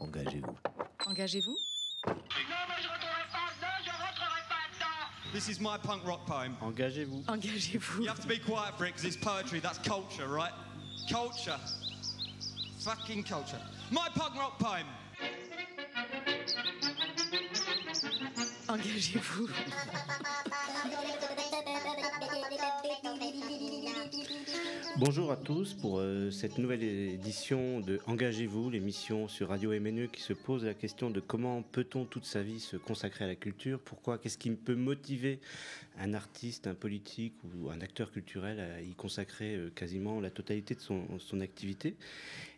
Engagez-vous. Engagez-vous Non, moi je rentrerai pas dedans, je rentrerai pas dedans This is my punk rock poem. Engagez-vous. Engagez-vous. You have to be quiet for it because it's poetry. That's culture, right? Culture. Fucking culture. My punk rock poem. Engagez-vous. Bonjour à tous pour euh, cette nouvelle édition de Engagez-vous, l'émission sur Radio MNE qui se pose la question de comment peut-on toute sa vie se consacrer à la culture Pourquoi Qu'est-ce qui peut motiver un artiste, un politique ou un acteur culturel à y consacrer euh, quasiment la totalité de son, son activité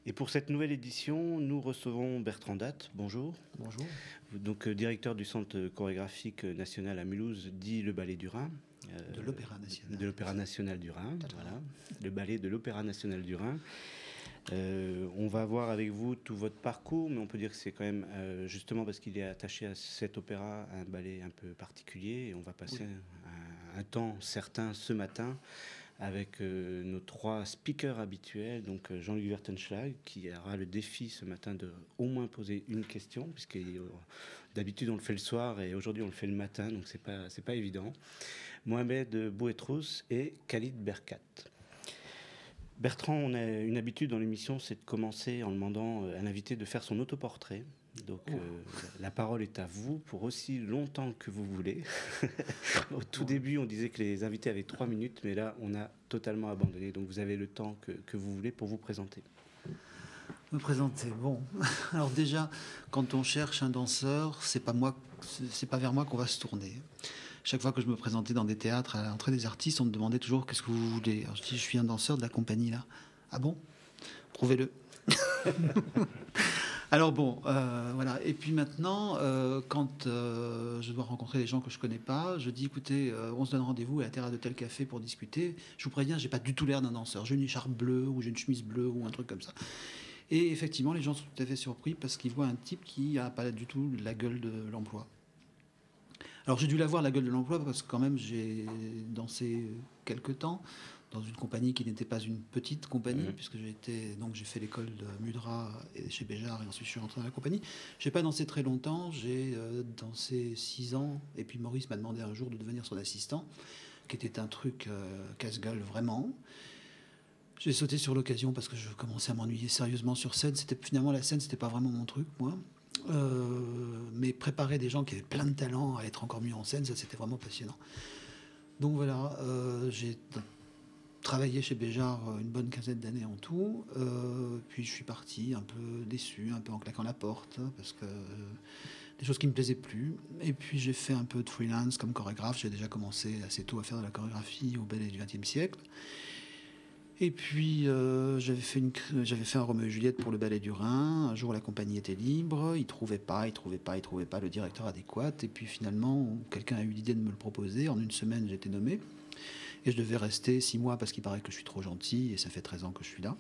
Et pour cette nouvelle édition, nous recevons Bertrand Datte. Bonjour. Bonjour. Donc euh, directeur du Centre chorégraphique national à Mulhouse, dit le Ballet du Rhin. Euh, de l'Opéra National. De l'Opéra National du Rhin, voilà. Le ballet de l'Opéra National du Rhin. Euh, on va voir avec vous tout votre parcours, mais on peut dire que c'est quand même euh, justement parce qu'il est attaché à cet opéra un ballet un peu particulier. Et on va passer oui. un, un, temps certain ce matin avec euh, nos trois speakers habituels. Donc Jean-Luc Vertenschlag qui aura le défi ce matin de au moins poser une question, puisque d'habitude on le fait le soir et aujourd'hui on le fait le matin, donc c'est pas c'est pas évident. Mohamed Bouetrous et Khalid Berkat. Bertrand, on a une habitude dans l'émission, c'est de commencer en demandant à l'invité de faire son autoportrait. Donc oh. euh, la parole est à vous pour aussi longtemps que vous voulez. Au tout début, on disait que les invités avaient trois minutes, mais là, on a totalement abandonné. Donc vous avez le temps que, que vous voulez pour vous présenter. Me présenter. Bon, alors déjà, quand on cherche un danseur, c'est pas moi, c'est pas vers moi qu'on va se tourner. Chaque fois que je me présentais dans des théâtres à l'entrée des artistes, on me demandait toujours qu'est-ce que vous voulez? Je dis, je suis un danseur de la compagnie là. Ah bon? Prouvez-le. Alors bon, euh, voilà. Et puis maintenant, euh, quand euh, je dois rencontrer des gens que je connais pas, je dis écoutez, on se donne rendez-vous à la terrasse de tel café pour discuter. Je vous préviens, j'ai pas du tout l'air d'un danseur. J'ai une écharpe bleue ou j'ai une chemise bleue ou un truc comme ça. Et effectivement, les gens sont tout à fait surpris parce qu'ils voient un type qui a pas du tout la gueule de l'emploi. Alors j'ai dû l'avoir la gueule de l'emploi parce que quand même j'ai dansé quelques temps dans une compagnie qui n'était pas une petite compagnie, mmh. puisque j'ai été donc j'ai fait l'école de Mudra et chez Béjart et ensuite je suis rentré dans la compagnie. J'ai pas dansé très longtemps, j'ai euh, dansé six ans et puis Maurice m'a demandé un jour de devenir son assistant, qui était un truc euh, casse-gueule vraiment. J'ai sauté sur l'occasion parce que je commençais à m'ennuyer sérieusement sur scène. C'était finalement la scène, c'était pas vraiment mon truc, moi. Euh, mais préparer des gens qui avaient plein de talent à être encore mieux en scène, ça c'était vraiment passionnant. Donc voilà, euh, j'ai travaillé chez Béjart une bonne quinzaine d'années en tout. Euh, puis je suis parti un peu déçu, un peu en claquant la porte, parce que euh, des choses qui me plaisaient plus. Et puis j'ai fait un peu de freelance comme chorégraphe. J'ai déjà commencé assez tôt à faire de la chorégraphie au ballet du XXe siècle. Et puis euh, j'avais fait, une, fait un Roméo et Juliette pour le ballet du Rhin. Un jour la compagnie était libre, il trouvait pas, il trouvait pas, il trouvait pas le directeur adéquat. Et puis finalement quelqu'un a eu l'idée de me le proposer. En une semaine j'étais nommé. Et je devais rester six mois parce qu'il paraît que je suis trop gentil et ça fait 13 ans que je suis là.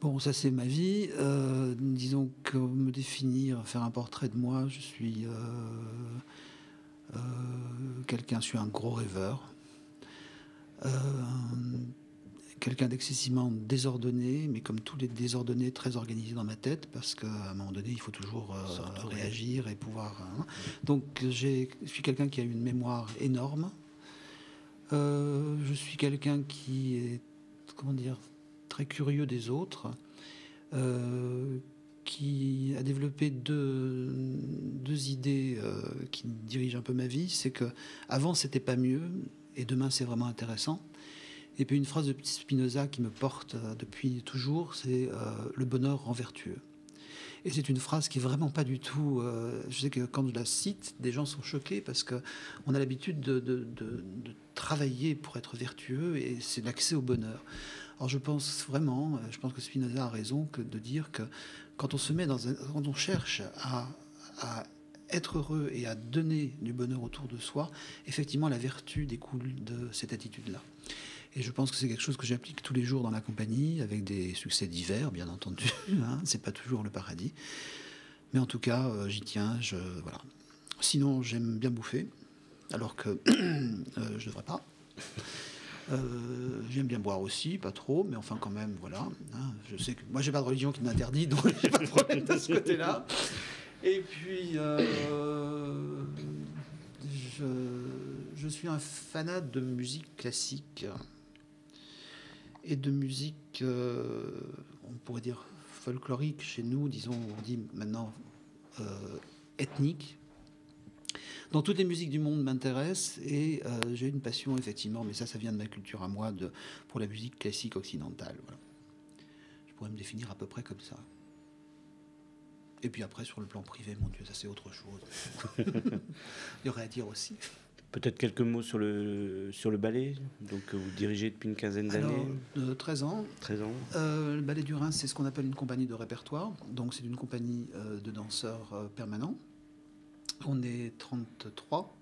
Bon, ça c'est ma vie. Euh, disons que me définir, faire un portrait de moi, je suis euh, quelqu'un, je suis un gros rêveur. Quelqu'un d'excessivement désordonné, mais comme tous les désordonnés, très organisé dans ma tête, parce qu'à un moment donné, il faut toujours euh, réagir et pouvoir. Hein. Donc, je suis quelqu'un qui a une mémoire énorme. Euh, je suis quelqu'un qui est, comment dire, très curieux des autres, euh, qui a développé deux, deux idées qui dirigent un peu ma vie. C'est que avant c'était pas mieux et demain c'est vraiment intéressant. Et puis une phrase de Spinoza qui me porte depuis toujours, c'est le bonheur rend vertueux. Et c'est une phrase qui est vraiment pas du tout. Euh, je sais que quand je la cite, des gens sont choqués parce que on a l'habitude de, travailler pour être vertueux et c'est l'accès au bonheur. Alors je pense vraiment, je pense que Spinoza a raison de dire que quand on se met quand on cherche à être heureux et à donner du bonheur autour de soi, effectivement la vertu découle de cette attitude-là. Et je pense que c'est quelque chose que j'applique tous les jours dans la compagnie, avec des succès divers, bien entendu. Hein, c'est pas toujours le paradis. Mais en tout cas, euh, j'y tiens. Je, voilà. Sinon, j'aime bien bouffer, alors que euh, je devrais pas. Euh, J'aime bien boire aussi, pas trop, mais enfin quand même, voilà. hein. je sais que moi j'ai pas de religion qui m'interdit, donc j'ai pas de problème de ce côté-là. Et puis, euh, je, je suis un fanat de musique classique et de musique, euh, on pourrait dire folklorique chez nous, disons, on dit maintenant euh, ethnique. Dans toutes les musiques du monde m'intéressent et euh, j'ai une passion effectivement, mais ça, ça vient de ma culture à moi, de, pour la musique classique occidentale. Voilà. Je pourrais me définir à peu près comme ça. Et puis après, sur le plan privé, mon Dieu, ça c'est autre chose. Il y aurait à dire aussi. Peut-être quelques mots sur le, sur le ballet. Donc, euh, vous dirigez depuis une quinzaine d'années, euh, 13 ans, 13 ans. Euh, le Ballet du Rhin, c'est ce qu'on appelle une compagnie de répertoire. Donc, c'est une compagnie euh, de danseurs euh, permanents. On est 33.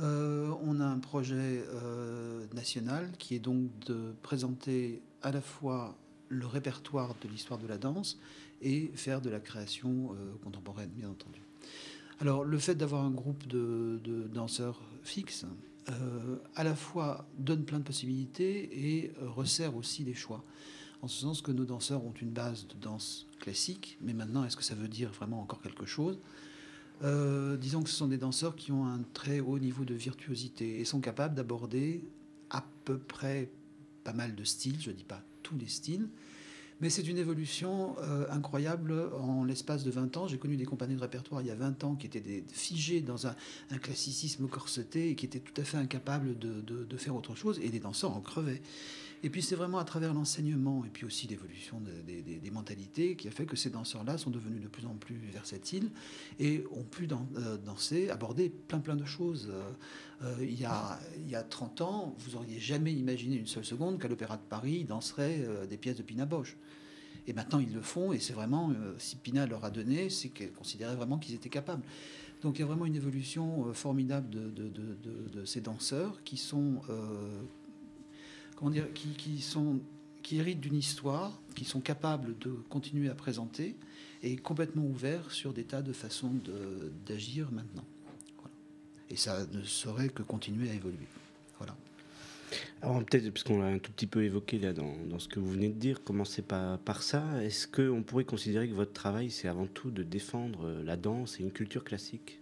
Euh, on a un projet euh, national qui est donc de présenter à la fois le répertoire de l'histoire de la danse et faire de la création euh, contemporaine, bien entendu. Alors, le fait d'avoir un groupe de, danseurs fixes, euh, à la fois donne plein de possibilités et euh, resserre aussi les choix. En ce sens que nos danseurs ont une base de danse classique, mais maintenant, est-ce que ça veut dire vraiment encore quelque chose? Euh, Disons que ce sont des danseurs qui ont un très haut niveau de virtuosité et sont capables d'aborder à peu près pas mal de styles, je ne dis pas tous les styles, mais c'est une évolution euh, incroyable en l'espace de 20 ans. J'ai connu des compagnies de répertoire il y a 20 ans qui étaient des, figées dans un, classicisme corseté et qui étaient tout à fait incapables de faire autre chose, et les danseurs en crevaient. Et puis c'est vraiment à travers l'enseignement et puis aussi l'évolution de- des- mentalités qui a fait que ces danseurs-là sont devenus de plus en plus versatiles et ont pu euh, danser, aborder plein plein de choses. Euh, euh, il, y a, il y a 30 ans, vous auriez jamais imaginé une seule seconde qu'à l'Opéra de Paris, ils danseraient des pièces de Pina Bausch. Et maintenant, ils le font, et c'est vraiment, si Pina leur a donné, c'est qu'elle considérait vraiment qu'ils étaient capables. Donc il y a vraiment une évolution formidable de, de- de- ces danseurs qui sont, dire, qui, sont, qui héritent d'une histoire, qui sont capables de continuer à présenter, et complètement ouverts sur des tas de façons d'agir maintenant. Et ça ne saurait que continuer à évoluer. Voilà. Alors peut-être, parce qu'on l'a un tout petit peu évoqué là dans, dans ce que vous venez de dire, commencer par, par ça. Est-ce qu'on pourrait considérer que votre travail, c'est avant tout de défendre euh, la danse et une culture classique?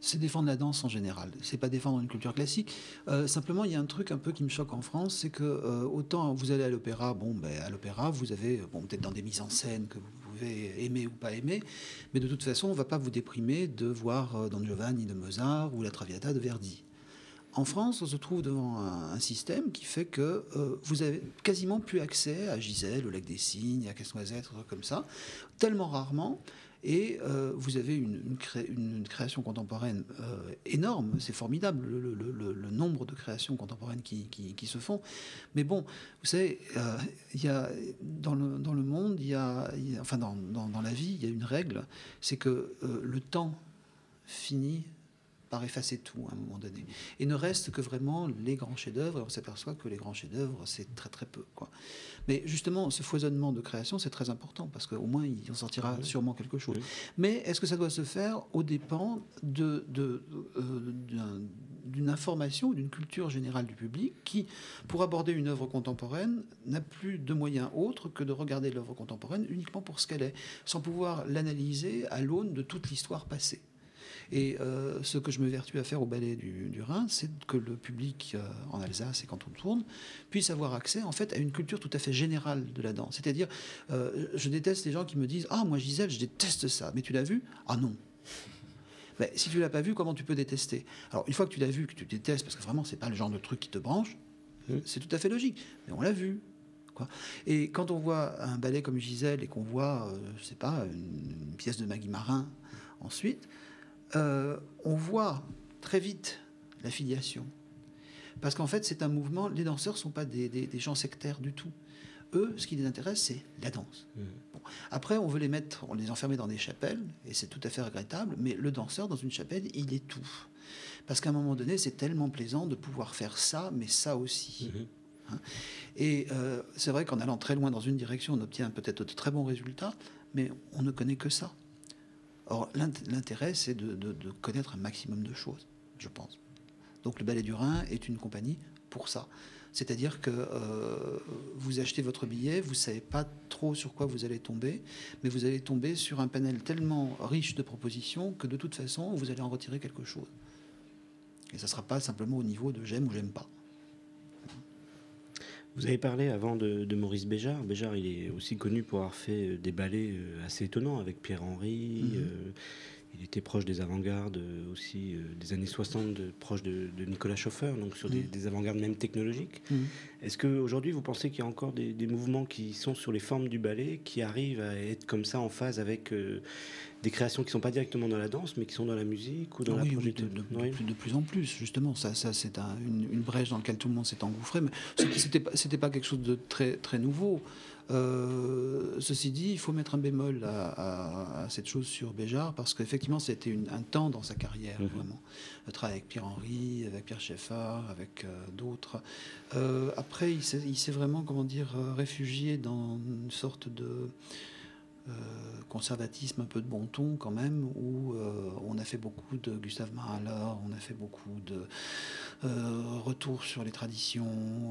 C'est défendre la danse en général. C'est pas défendre une culture classique. Euh, simplement, il y a un truc un peu qui me choque en France, c'est que euh, autant vous allez à l'opéra, bon, ben, à l'opéra, vous avez, bon, peut-être dans des mises en scène que vous pouvez aimer ou pas aimer, mais de toute façon, on va pas vous déprimer de voir euh, Don Giovanni de Mozart ou la Traviata de Verdi. En France, on se trouve devant un, système qui fait que euh, vous avez quasiment plus accès à Gisèle, au Lac des Cygnes, à Casse-Noisette, comme ça, tellement rarement. Et euh, vous avez une, une cré- une création contemporaine euh, énorme, c'est formidable le, nombre de créations contemporaines qui, se font. Mais bon, vous savez, euh, y a, dans, le, monde, il y a, enfin dans la vie, il y a une règle, c'est que euh, le temps finit par effacer tout à un moment donné. Et ne reste que vraiment les grands chefs-d'œuvre, et on s'aperçoit que les grands chefs-d'œuvre, c'est très très peu. Quoi. Mais justement, ce foisonnement de création, c'est très important, parce qu'au moins, il en sortira sûrement quelque chose. Oui. Mais est-ce que ça doit se faire aux dépens de, de, euh, d'un- d'une information ou d'une culture générale du public qui, pour aborder une œuvre contemporaine, n'a plus de moyens autres que de regarder l'œuvre contemporaine uniquement pour ce qu'elle est, sans pouvoir l'analyser à l'aune de toute l'histoire passée. Et euh, ce que je me vertue à faire au Ballet du, du Rhin, c'est que le public euh, en Alsace et quand on tourne puisse avoir accès en fait à une culture tout à fait générale de la danse. C'est-à-dire, euh, je déteste les gens qui me disent Ah, moi Gisèle, je déteste ça. Mais tu l'as vu? Ah non. Mais si tu l'as pas vu, comment tu peux détester? Alors, une fois que tu l'as vu, que tu détestes, parce que vraiment, c'est pas le genre de truc qui te branche, c'est tout à fait logique. Mais on l'a vu. Et quand on voit un ballet comme Gisèle et qu'on voit, euh, je sais pas, une, une pièce de Maggie Marin ensuite, euh, on voit très vite la filiation. Parce qu'en fait, c'est un mouvement, les danseurs ne sont pas des, des- des gens sectaires du tout. Eux, ce qui les intéresse, c'est la danse. Bon. Après, on veut les mettre, on les enfermer dans des chapelles, et c'est tout à fait regrettable, mais le danseur, dans une chapelle, il est tout. Parce qu'à un moment donné, c'est tellement plaisant de pouvoir faire ça, mais ça aussi. Hein. Et euh, c'est vrai qu'en allant très loin dans une direction, on obtient peut-être de très bons résultats, mais on ne connaît que ça. Or, l'int- l'intérêt, c'est de connaître un maximum de choses, je pense. Donc, le Ballet du Rhin est une compagnie pour ça. C'est-à-dire que euh, vous achetez votre billet, vous ne savez pas trop sur quoi vous allez tomber, mais vous allez tomber sur un panel tellement riche de propositions que de toute façon, vous allez en retirer quelque chose. Et ça ne sera pas simplement au niveau de j'aime ou j'aime pas. Vous avez parlé avant de, de Maurice Béjart. Béjart, il est aussi connu pour avoir fait des ballets euh, assez étonnants avec Pierre-Henri. Mhm. euh, il était proche des avant-gardes euh, aussi euh, des années 60, de- proche de, de Nicolas Schoffer, donc sur des, Mhm. des avant-gardes même technologiques. Mhm. Est-ce qu'aujourd'hui, vous pensez qu'il y a encore des, des mouvements qui sont sur les formes du ballet, qui arrivent à être comme ça en phase avec euh, des créations qui ne sont pas directement dans la danse, mais qui sont dans la musique ou dans la oui, de, de- Oui. plus, de plus en plus, justement. Ça, ça c'est un- une, une brèche dans laquelle tout le monde s'est engouffré. Mais c'était- c'était pas, pas quelque chose de très, très nouveau. Euh, ceci dit, il faut mettre un bémol à, à- à cette chose sur Béjart, parce qu'effectivement, c'était un temps dans sa carrière, Mhm. vraiment. Le travail avec Pierre-Henri, avec Pierre Schaeffer, avec euh, d'autres. Euh, après, il s'est vraiment, comment dire, réfugié dans une sorte de euh, conservatisme un peu de bon ton quand même, où euh, on a fait beaucoup de Gustave Mahler, on a fait beaucoup de euh, retours sur les traditions.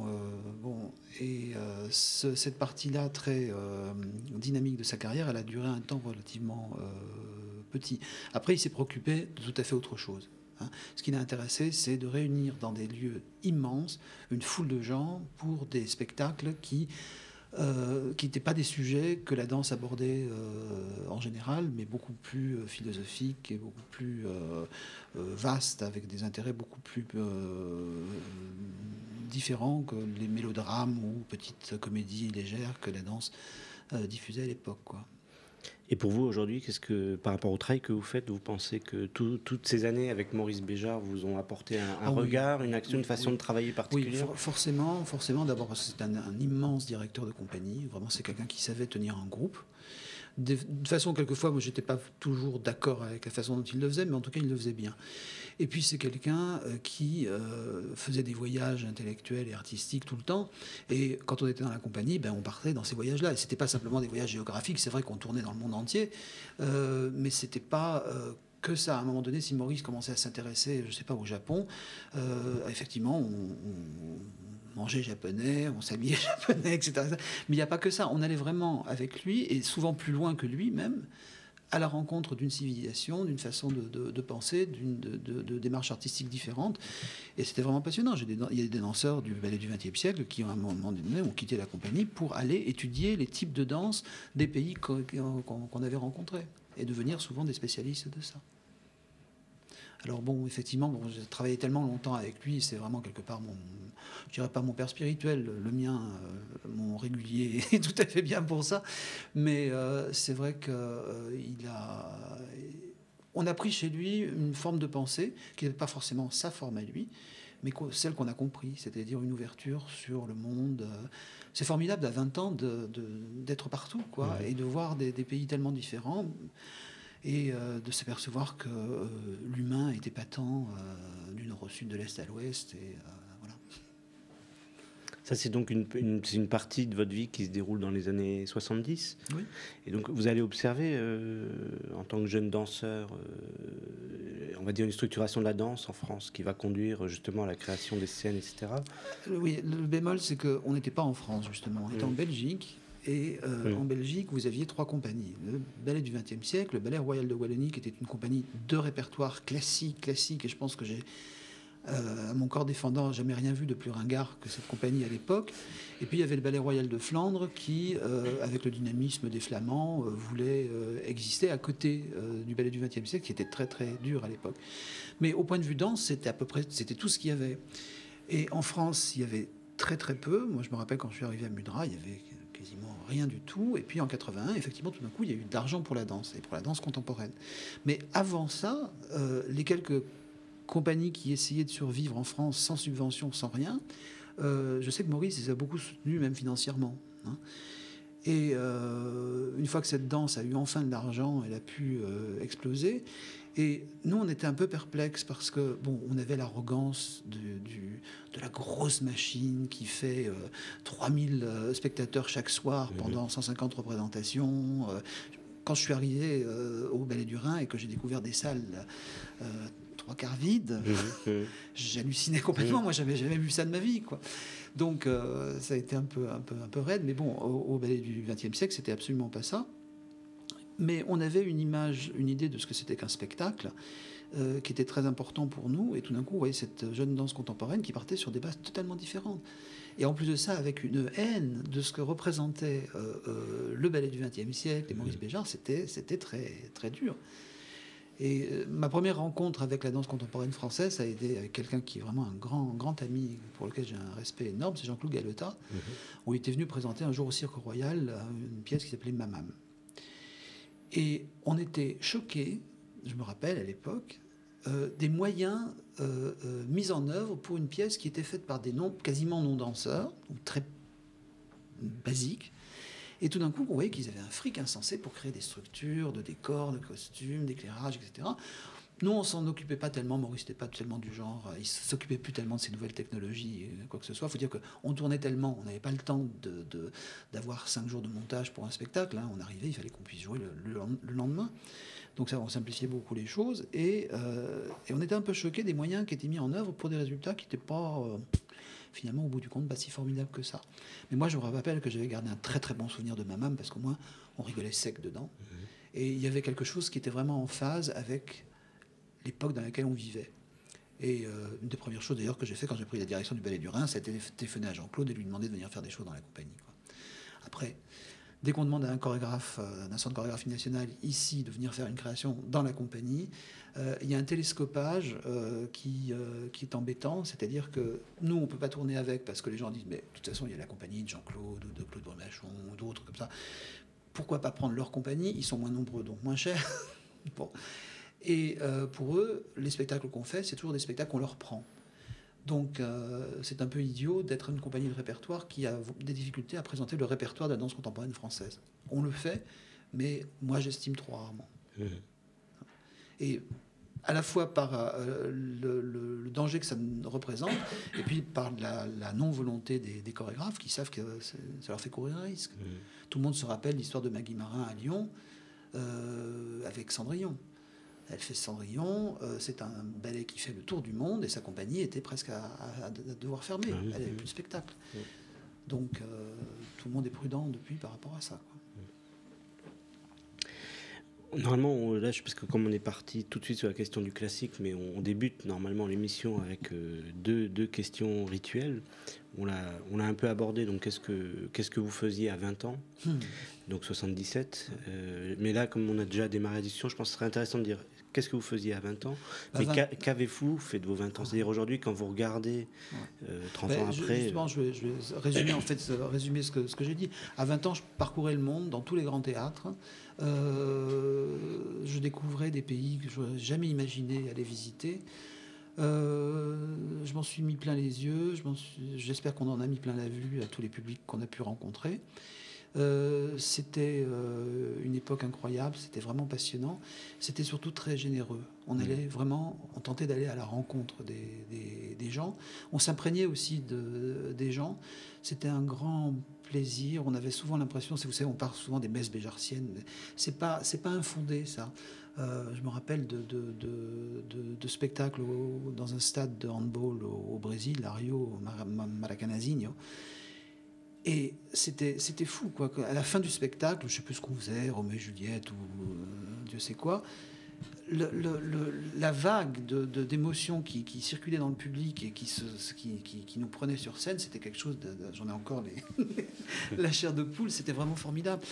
euh, bon, et ce- cette partie-là très dynamique de sa carrière, elle a duré un temps relativement petit. Après, il s'est préoccupé de tout à fait autre chose. hein. Ce qui l'a intéressé, c'est de réunir dans des lieux immenses une foule de gens pour des spectacles qui euh, qui n'étaient pas des sujets que la danse abordait euh, en général, mais beaucoup plus euh, philosophiques et beaucoup plus vastes, avec des intérêts beaucoup plus différents que les mélodrames ou petites comédies légères que la danse diffusait à l'époque. Et pour vous aujourd'hui, qu'est-ce que, par rapport au travail que vous faites, vous pensez que tout- toutes ces années avec Maurice Béjart vous ont apporté un, un Ah oui. regard, une action, Oui, une façon oui. de travailler Oui, particulière? for- forcément, forcément. D'abord, c'est un, un immense directeur de compagnie. Vraiment, c'est quelqu'un qui savait tenir un groupe. De, façon, quelquefois, moi, j'étais pas toujours d'accord avec la façon dont il le faisait, mais en tout cas, il le faisait bien. Et puis, c'est quelqu'un euh, qui euh, faisait des voyages intellectuels et artistiques tout le temps. Et quand on était dans la compagnie, ben, on partait dans ces voyages-là. Et c'était pas simplement des voyages géographiques. C'est vrai qu'on tournait dans le monde entier, euh, mais c'était pas euh, que ça. À un moment donné, si Maurice commençait à s'intéresser, je sais pas, au Japon, effectivement, on mangeait japonais, on s'habillait japonais, etc. Mais il n'y a pas que ça. On allait vraiment avec lui, et souvent plus loin que lui même, à la rencontre d'une civilisation, d'une façon de, penser, d'une de, démarche artistique différente. Et c'était vraiment passionnant. Des il y a des danseurs du ballet du XXe siècle qui, à un moment donné, ont quitté la compagnie pour aller étudier les types de danse des pays qu'on avait rencontrés et devenir souvent des spécialistes de ça. Alors bon, effectivement, bon, j'ai travaillé tellement longtemps avec lui, c'est vraiment quelque part mon, je dirais pas mon père spirituel, le mien, euh, mon régulier est tout à fait bien pour ça, mais euh, c'est vrai que euh, il a, on a pris chez lui une forme de pensée qui n'est pas forcément sa forme à lui, mais celle qu'on a compris, c'est-à-dire une ouverture sur le monde. C'est formidable à 20 ans de- de- d'être partout, quoi, Ouais. et de voir des, des pays tellement différents et euh, de s'apercevoir que euh, l'humain est épatant euh, du nord au sud, de l'est à l'ouest. Et euh, voilà. Ça, c'est donc une, une- c'est une partie de votre vie qui se déroule dans les années 70. Oui. Et donc, vous allez observer, en tant que jeune danseur, on va dire une structuration de la danse en France qui va conduire justement à la création des scènes, etc. Oui, le bémol, c'est qu'on n'était pas en France, justement. On était en. Belgique. Et euh, en Belgique, vous aviez trois compagnies. Le ballet du XXe siècle, le ballet royal de Wallonie, qui était une compagnie de répertoire classique, classique. Et je pense que j'ai, euh, à mon corps défendant, jamais rien vu de plus ringard que cette compagnie à l'époque. Et puis il y avait le ballet royal de Flandre, qui, euh, avec le dynamisme des Flamands, euh, voulait exister à côté du ballet du XXe siècle, qui était très très dur à l'époque. Mais au point de vue danse, c'était à peu près, c'était tout ce qu'il y avait. Et en France, il y avait très très peu. Moi, je me rappelle quand je suis arrivé à Mudra, il y avait quasiment rien du tout. Et puis en 81, effectivement, tout d'un coup, il y a eu de l'argent pour la danse et pour la danse contemporaine. Mais avant ça, euh, les quelques compagnies qui essayaient de survivre en France sans subvention, sans rien, euh, je sais que Maurice les a beaucoup soutenus, même financièrement. hein. Et euh, une fois que cette danse a eu enfin de l'argent, elle a pu exploser. Et nous, on était un peu perplexes parce que, bon, on avait l'arrogance de, la grosse machine qui fait euh, 3000 euh, spectateurs chaque soir Mhm. pendant 150 représentations. Euh, quand je suis arrivé euh, au Ballet du Rhin et que j'ai découvert des salles, trois quarts vide. Mhm, mhm. J'hallucinais complètement. Moi, j'avais jamais vu ça de ma vie, quoi. Donc, ça a été un peu, un peu, un peu raide. Mais bon, au, au ballet du XXe siècle, c'était absolument pas ça. Mais on avait une image, une idée de ce que c'était qu'un spectacle, euh, qui était très important pour nous. Et tout d'un coup, vous voyez cette jeune danse contemporaine qui partait sur des bases totalement différentes. Et en plus de ça, avec une haine de ce que représentait euh, euh, le ballet du XXe siècle et Maurice Béjart, c'était c'était très très dur. Et ma première rencontre avec la danse contemporaine française, ça a été avec quelqu'un qui est vraiment un grand, grand ami pour lequel j'ai un respect énorme, c'est Jean-Claude Galota. où il était venu présenter un jour au Cirque Royal une pièce qui s'appelait Mamam. Et on était choqués, je me rappelle à l'époque, euh, des moyens euh, euh, mis en œuvre pour une pièce qui était faite par des non, quasiment non-danseurs, donc très basiques. Et tout d'un coup, on voyait qu'ils avaient un fric insensé pour créer des structures, de décors, de costumes, d'éclairage, etc. Nous, on s'en occupait pas tellement. Maurice n'était pas tellement du genre. euh, Il s'occupait plus tellement de ces nouvelles technologies, euh, quoi que ce soit. Il faut dire qu'on tournait tellement, on n'avait pas le temps de- de- d'avoir cinq jours de montage pour un spectacle. hein. On arrivait, il fallait qu'on puisse jouer le, le- le lendemain. Donc ça, on simplifiait beaucoup les choses. Et, euh, et on était un peu choqués des moyens qui étaient mis en œuvre pour des résultats qui n'étaient pas, euh, finalement, au bout du compte, pas si formidables que ça. Mais moi, je me rappelle que j'avais gardé un très très bon souvenir de ma maman parce qu'au moins, on rigolait sec dedans. Et il y avait quelque chose qui était vraiment en phase avec l'époque dans laquelle on vivait. Et euh, une des premières choses d'ailleurs que j'ai fait quand j'ai pris la direction du Ballet du Rhin, c'était téléphoner à Jean-Claude et lui demander de venir faire des choses dans la compagnie. Après, dès qu'on demande à un chorégraphe euh, d'un centre de chorégraphie nationale ici de venir faire une création dans la compagnie, euh, il y a un télescopage euh, qui, euh, est embêtant, c'est-à-dire que nous, on ne peut pas tourner avec parce que les gens disent, mais de toute façon, il y a la compagnie de Jean-Claude ou de Claude Brumachon ou d'autres comme ça. Pourquoi pas prendre leur compagnie? Ils sont moins nombreux, donc moins chers. Et euh, pour eux, les spectacles qu'on fait, c'est toujours des spectacles qu'on leur prend. Donc euh, c'est un peu idiot d'être une compagnie de répertoire qui a des difficultés à présenter le répertoire de la danse contemporaine française. On le fait, mais moi j'estime trop rarement. Mhm. Et à la fois par euh, le, le- le danger que ça représente, et puis par la, la non-volonté des, des chorégraphes qui savent que ça leur fait courir un risque. Mhm. Tout le monde se rappelle l'histoire de Maggie Marin à Lyon euh, avec Cendrillon. Elle fait Cendrillon, euh, c'est un ballet qui fait le tour du monde et sa compagnie était presque à, à- à devoir fermer. Oui. Elle n'avait plus de spectacle. Oui. Donc euh, tout le monde est prudent depuis par rapport à ça. quoi. Normalement, on lâche parce que comme on est parti tout de suite sur la question du classique, mais on, on débute normalement l'émission avec euh, deux, deux questions rituelles. On l'a, un peu abordé. Donc, qu'est-ce que, qu'est-ce que vous faisiez à 20 ans Hmm. Donc 77. Euh, mais là, comme on a déjà démarré la discussion, je pense que ce serait intéressant de dire qu'est-ce que vous faisiez à 20 ans Bah, Mais 20 qu'a- qu'avez-vous fait de vos 20 ans C'est-à-dire aujourd'hui, quand vous regardez euh, 30 Ben, ans je- après. euh, justement, je vais, je vais résumer en fait ce- résumer ce que, ce que j'ai dit. À 20 ans, je parcourais le monde dans tous les grands théâtres. Euh, je découvrais des pays que je n'aurais jamais imaginé aller visiter. Euh, je m'en suis mis plein les yeux. J'espère qu'on en a mis plein la vue à tous les publics qu'on a pu rencontrer. Euh, c'était euh, une époque incroyable, c'était vraiment passionnant. C'était surtout très généreux. On allait vraiment, on tentait d'aller à la rencontre des, des- des gens. On s'imprégnait aussi de, des gens. C'était un grand plaisir. On avait souvent l'impression, si vous savez, on parle souvent des messes béjartiennes. C'est pas, c'est pas infondé ça. Euh, je me rappelle de, spectacles dans un stade de handball au, Brésil, à Rio, Maracanazinho. Et c'était, fou, quoi. À la fin du spectacle, je sais plus ce qu'on faisait, Roméo et Juliette ou euh, Dieu sait quoi, la vague d'émotions qui, qui circulait dans le public et qui, nous prenait sur scène, c'était quelque chose, j'en ai encore la chair de poule, c'était vraiment formidable.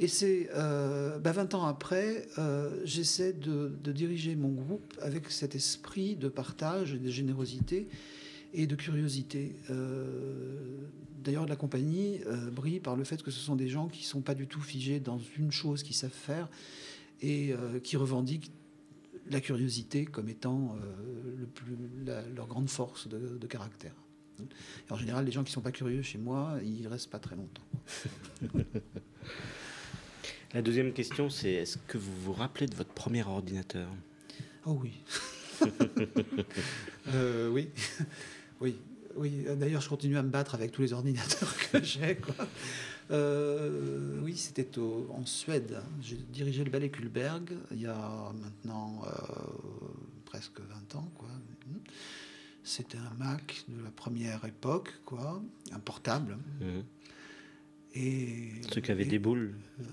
Et c'est euh, bah, 20 ans après, euh, j'essaie de, diriger mon groupe avec cet esprit de partage de générosité et de curiosité. Euh, D'ailleurs, la compagnie euh, brille par le fait que ce sont des gens qui ne sont pas du tout figés dans une chose qu'ils savent faire et qui revendiquent la curiosité comme étant leur grande force de, caractère. En général, les gens qui ne sont pas curieux chez moi, ils restent pas très longtemps. La deuxième question, c'est est-ce que vous vous rappelez de votre premier ordinateur? Oh oui. Euh, oui. oui. Oui. D'ailleurs, je continue à me battre avec tous les ordinateurs que j'ai. quoi. Euh, oui, c'était en Suède. J'ai dirigé le ballet Kulberg il y a maintenant euh, presque 20 ans, quoi. C'était un Mac de la première époque, quoi, un portable. Mhm. Et, Ceux qui avaient des boules. euh,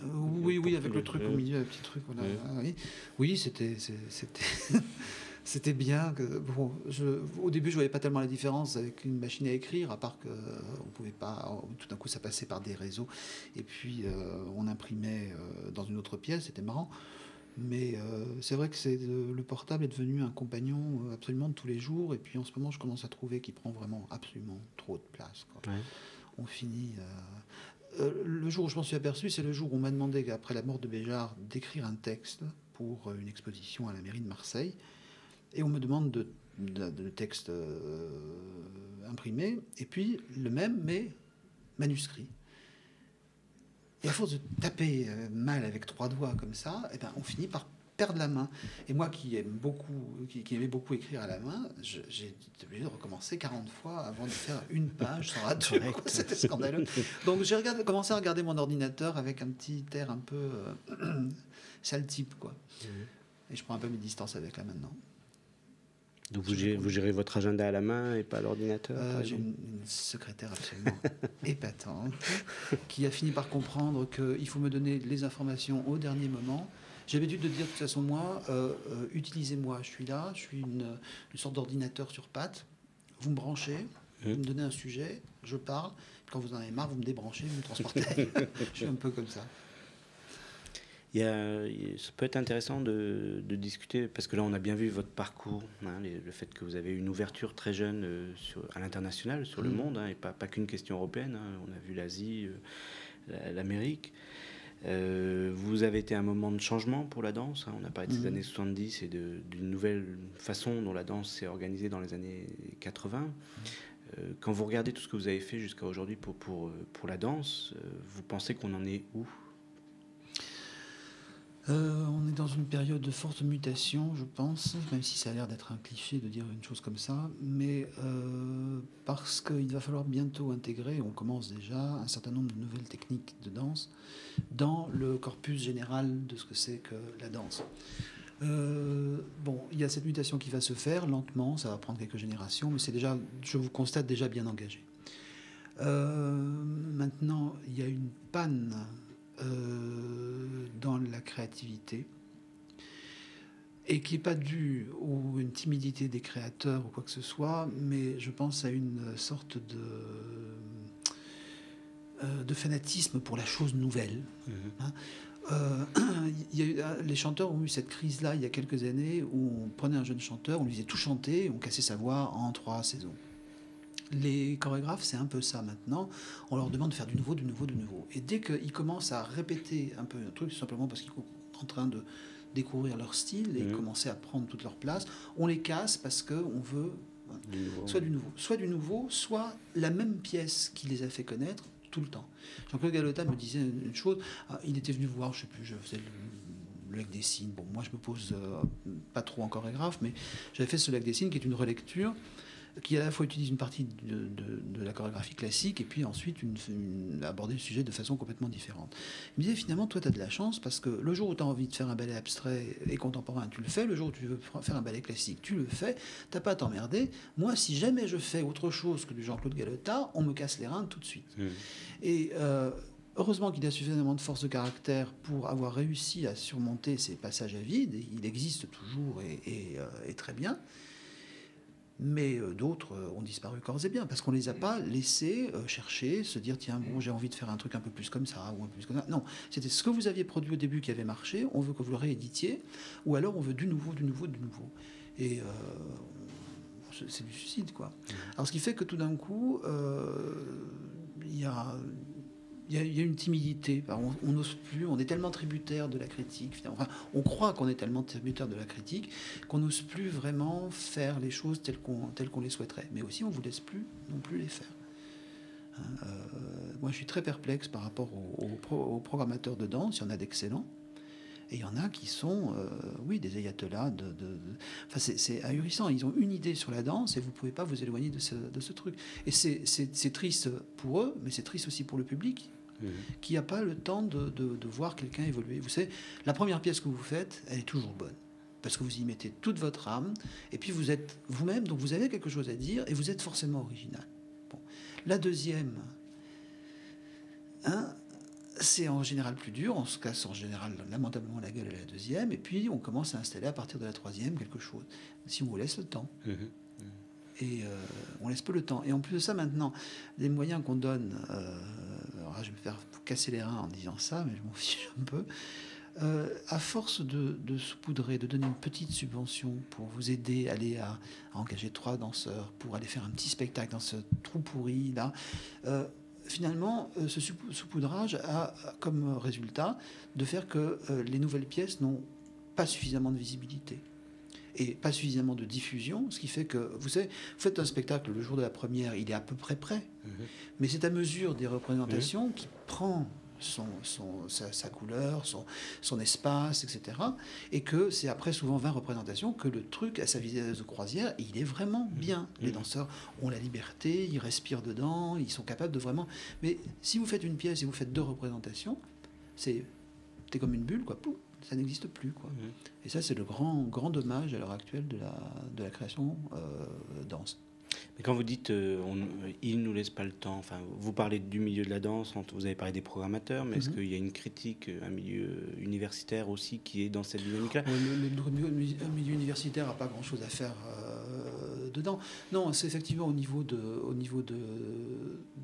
oui, oui, avec le truc au milieu, le petit truc. Voilà. Ah oui, oui c'était, c'était, c'était bien. Que, bon, je, au début, je voyais pas tellement la différence avec une machine à écrire, à part que on pouvait pas. Tout d'un coup, ça passait par des réseaux, et puis euh, on imprimait euh, dans une autre pièce. C'était marrant. Mais euh, c'est vrai que c'est le portable est devenu un compagnon euh, absolument de tous les jours. Et puis en ce moment, je commence à trouver qu'il prend vraiment absolument trop de place. quoi. Ouais. On finit. Euh, le jour où je m'en suis aperçu, c'est le jour où on m'a demandé, après la mort de Béjart, d'écrire un texte pour euh, une exposition à la mairie de Marseille. Et on me demande de, le texte euh, imprimé, et puis le même, mais manuscrit. Et à force de taper mal avec trois doigts comme ça, eh ben, on finit par perdre la main. Et moi qui aime beaucoup, qui, qui aimais beaucoup écrire à la main, j'ai obligé de recommencer 40 fois avant de faire une page sans rater. quoi. C'était scandaleux. Donc j'ai commencé à regarder mon ordinateur avec un petit air un peu euh, sale type, quoi. Et je prends un peu mes distances avec là maintenant. Donc vous gérez, vous gérez votre agenda à la main et pas à l'ordinateur Euh, J'ai une, une secrétaire absolument épatante qui a fini par comprendre qu'il faut me donner les informations au dernier moment. J'ai l'habitude de dire de toute façon, moi, euh, euh, utilisez-moi, je suis là, je suis une, une sorte d'ordinateur sur pattes. Vous me branchez, vous me donnez un sujet, je parle. Quand vous en avez marre, vous me débranchez, vous me transportez. je suis un peu comme ça. Il y a- ça peut être intéressant de, de discuter, parce que là on a bien vu votre parcours, hein, les- le fait que vous avez une ouverture très jeune euh, sur, à l'international, sur le Mm. monde, hein, et pas, pas qu'une question européenne. hein. on a vu l'Asie, euh, la- l'Amérique. Euh, vous avez été un moment de changement pour la danse. hein. On a parlé de ces Mhm. années 70 et d'une nouvelle façon dont la danse s'est organisée dans les années 80. Euh, quand vous regardez tout ce que vous avez fait jusqu'à aujourd'hui pour, pour, euh, pour la danse, euh, vous pensez qu'on en est où? Euh, on est dans une période de forte mutation, je pense, même si ça a l'air d'être un cliché de dire une chose comme ça, mais euh, parce qu'il va falloir bientôt intégrer, on commence déjà, un certain nombre de nouvelles techniques de danse dans le corpus général de ce que c'est que la danse. Euh, bon, il y a cette mutation qui va se faire lentement, ça va prendre quelques générations, mais c'est déjà, je vous constate déjà bien engagé. Maintenant, il y a une panne euh, dans la créativité et qui n'est pas due à une timidité des créateurs ou quoi que ce soit, mais je pense à une sorte de, euh, de fanatisme pour la chose nouvelle. Hein. Euh, il y a eu- les chanteurs ont eu cette crise-là il y a quelques années où on prenait un jeune chanteur, on lui faisait tout chanter, on cassait sa voix en trois saisons. Les chorégraphes, c'est un peu ça maintenant. On leur demande de faire du nouveau, du nouveau, du nouveau. Et dès qu'ils commencent à répéter un peu un truc, simplement parce qu'ils sont en train de découvrir leur style et Mhm. commencer à prendre toute leur place, on les casse parce qu'on veut du nouveau soit du nouveau, soit du nouveau, soit la même pièce qui les a fait connaître tout le temps. Jean-Claude Galota me disait une chose. ah, il était venu voir, je sais plus, je faisais le, le lac des signes. Bon, moi je me pose euh, pas trop en chorégraphe, mais j'avais fait ce lac des signes qui est une relecture qui à la fois utilise une partie de, de- de la chorégraphie classique et puis ensuite une, une- aborder le sujet de façon complètement différente. Il me disait finalement, toi, tu as de la chance parce que le jour où tu as envie de faire un ballet abstrait et contemporain, tu le fais. Le jour où tu veux faire un ballet classique, tu le fais. T'as pas à t'emmerder. Moi, si jamais je fais autre chose que du Jean-Claude Galota, on me casse les reins tout de suite. Et euh, heureusement qu'il a suffisamment de force de caractère pour avoir réussi à surmonter ces passages à vide. Il existe toujours et, et, euh, et très bien. Mais euh, d'autres euh, ont disparu corps et bien parce qu'on les a pas laissés euh, chercher, se dire tiens bon j'ai envie de faire un truc un peu plus comme ça ou un peu plus comme ça. Non, c'était ce que vous aviez produit au début qui avait marché. On veut que vous le rééditiez, ou alors on veut du nouveau, du nouveau, du nouveau. Et euh, c'est- du suicide quoi. Alors ce qui fait que tout d'un coup euh, il y a il y, a, une timidité. On n'ose plus, on est tellement tributaire de la critique. on croit qu'on est tellement tributaire de la critique qu'on n'ose plus vraiment faire les choses telles qu'on les souhaiterait. Mais aussi, on ne vous laisse plus non plus les faire. Hein, euh, moi, je suis très perplexe par rapport aux, aux pro- aux programmateurs de danse. Il y en a d'excellents. Et il y en a qui sont, euh, oui, des ayatollahs. C'est- ahurissant. Ils ont une idée sur la danse et vous ne pouvez pas vous éloigner de ce, truc. Et c'est triste pour eux, mais c'est triste aussi pour le public Mhm. qui n'a pas le temps de, de- de voir quelqu'un évoluer. Vous savez, la première pièce que vous faites, elle est toujours bonne. parce que vous y mettez toute votre âme, et puis vous êtes vous-même, donc vous avez quelque chose à dire, et vous êtes forcément original. Bon. La deuxième, hein, c'est en général plus dur, on se casse en général lamentablement la gueule à la deuxième, et puis on commence à installer à partir de la troisième quelque chose, si on vous laisse le temps. Mhm. Et euh, on laisse peu le temps. Et en plus de ça, maintenant, les moyens qu'on donne, euh, là, je vais me faire casser les reins en disant ça, mais je m'en fiche un peu. Euh, à force de, de saupoudrer, de donner une petite subvention pour vous aider à aller à, engager trois danseurs, pour aller faire un petit spectacle dans ce trou pourri là, euh, finalement, euh, ce saupoudrage a a comme résultat de faire que euh, les nouvelles pièces n'ont pas suffisamment de visibilité et pas suffisamment de diffusion, ce qui fait que, vous savez, vous faites un spectacle le jour de la première, il est à peu près prêt, Mhm. mais c'est à mesure des représentations qui prend son, son- sa, sa couleur, son, son espace, etc. Et que c'est après souvent 20 représentations que le truc a sa vitesse de croisière il est vraiment bien. Les Mhm. danseurs ont la liberté, ils respirent dedans, ils sont capables de vraiment... Mais si vous faites une pièce et vous faites deux représentations, c'est c'est comme une bulle, quoi. Pouf, ça n'existe plus, quoi. Mhm. Et ça, c'est le grand, grand dommage à l'heure actuelle de la, de la création euh, danse. Mais quand vous dites euh, on, euh, il nous laisse pas le temps, enfin, vous parlez du milieu de la danse, vous avez parlé des programmateurs, mais est-ce Mhm. qu'il y a une critique, euh, un milieu universitaire aussi qui est dans cette dynamique-là? Le, milieu, le milieu universitaire n'a pas grand-chose à faire euh, dedans. Non, c'est effectivement au niveau de, au niveau de,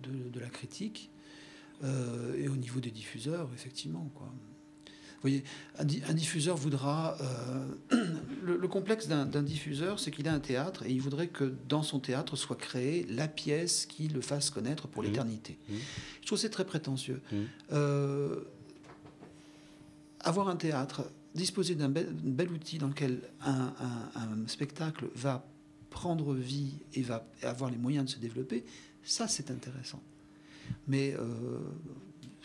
de, de la critique euh, et au niveau des diffuseurs, effectivement. Quoi. Vous voyez, un, di- un diffuseur voudra... euh, le, le complexe d'un diffuseur, c'est qu'il a un théâtre et il voudrait que dans son théâtre soit créée la pièce qui le fasse connaître pour Mhm. l'éternité. Mhm. Je trouve que c'est très prétentieux. Mhm. Euh, avoir un théâtre, disposer d'un bel, outil dans lequel un, un- un spectacle va prendre vie et va avoir les moyens de se développer, ça c'est intéressant. Mais euh,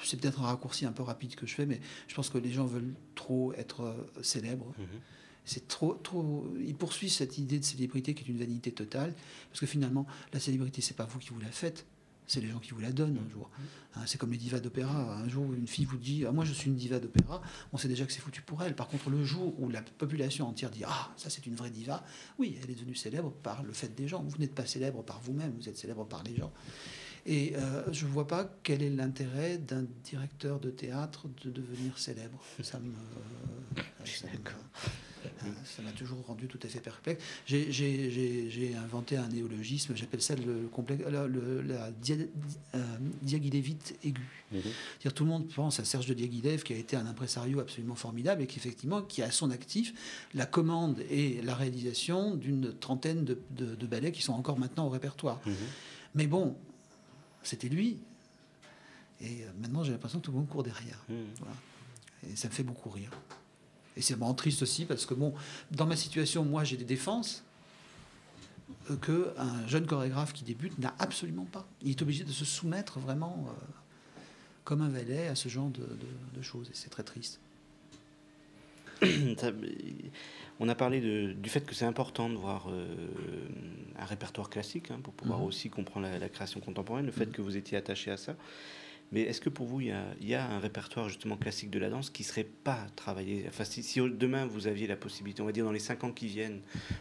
c'est peut-être un raccourci un peu rapide que je fais, mais je pense que les gens veulent trop être euh, célèbres. Mhm. C'est trop, trop. Ils poursuivent cette idée de célébrité qui est une vanité totale, parce que finalement, la célébrité, c'est pas vous qui vous la faites, c'est les gens qui vous la donnent un jour. Hein, c'est comme les divas d'opéra. Un jour, une fille vous dit ah, Moi, je suis une diva d'opéra, on sait déjà que c'est foutu pour elle. Par contre, le jour où la population entière dit Ah, ça, c'est une vraie diva, oui, elle est devenue célèbre par le fait des gens. Vous n'êtes pas célèbre par vous-même, vous êtes célèbre par les gens. Et euh, je ne vois pas quel est l'intérêt d'un directeur de théâtre de devenir célèbre. Ça me. euh, ça euh, ça m'a toujours rendu tout à fait perplexe. J'ai- inventé un néologisme, j'appelle ça le complexe, la, le- la dia, euh, aiguë. Mhm. Tout le monde pense à Serge de Diaghilev, qui a été un impresario absolument formidable et qui, effectivement, qui a à son actif la commande et la réalisation d'une trentaine de, de- de ballets qui sont encore maintenant au répertoire. Mhm. Mais bon, c'était lui. Et euh, maintenant, j'ai l'impression que tout le monde court derrière. Voilà. Et ça me fait beaucoup rire. Et c'est vraiment triste aussi parce que, bon, dans ma situation, moi, j'ai des défenses euh, que un jeune chorégraphe qui débute n'a absolument pas. Il est obligé de se soumettre vraiment euh, comme un valet à ce genre de, de- de choses. Et c'est très triste. On a parlé de- du fait que c'est important de voir euh, un répertoire classique hein, pour pouvoir Mhm. aussi comprendre la, la création contemporaine, le fait Mhm. que vous étiez attaché à ça. Mais est-ce que pour vous, il y, a, il y a un répertoire justement classique de la danse qui serait pas travaillé? Enfin, si, si demain vous aviez la possibilité, on va dire dans les cinq ans qui viennent,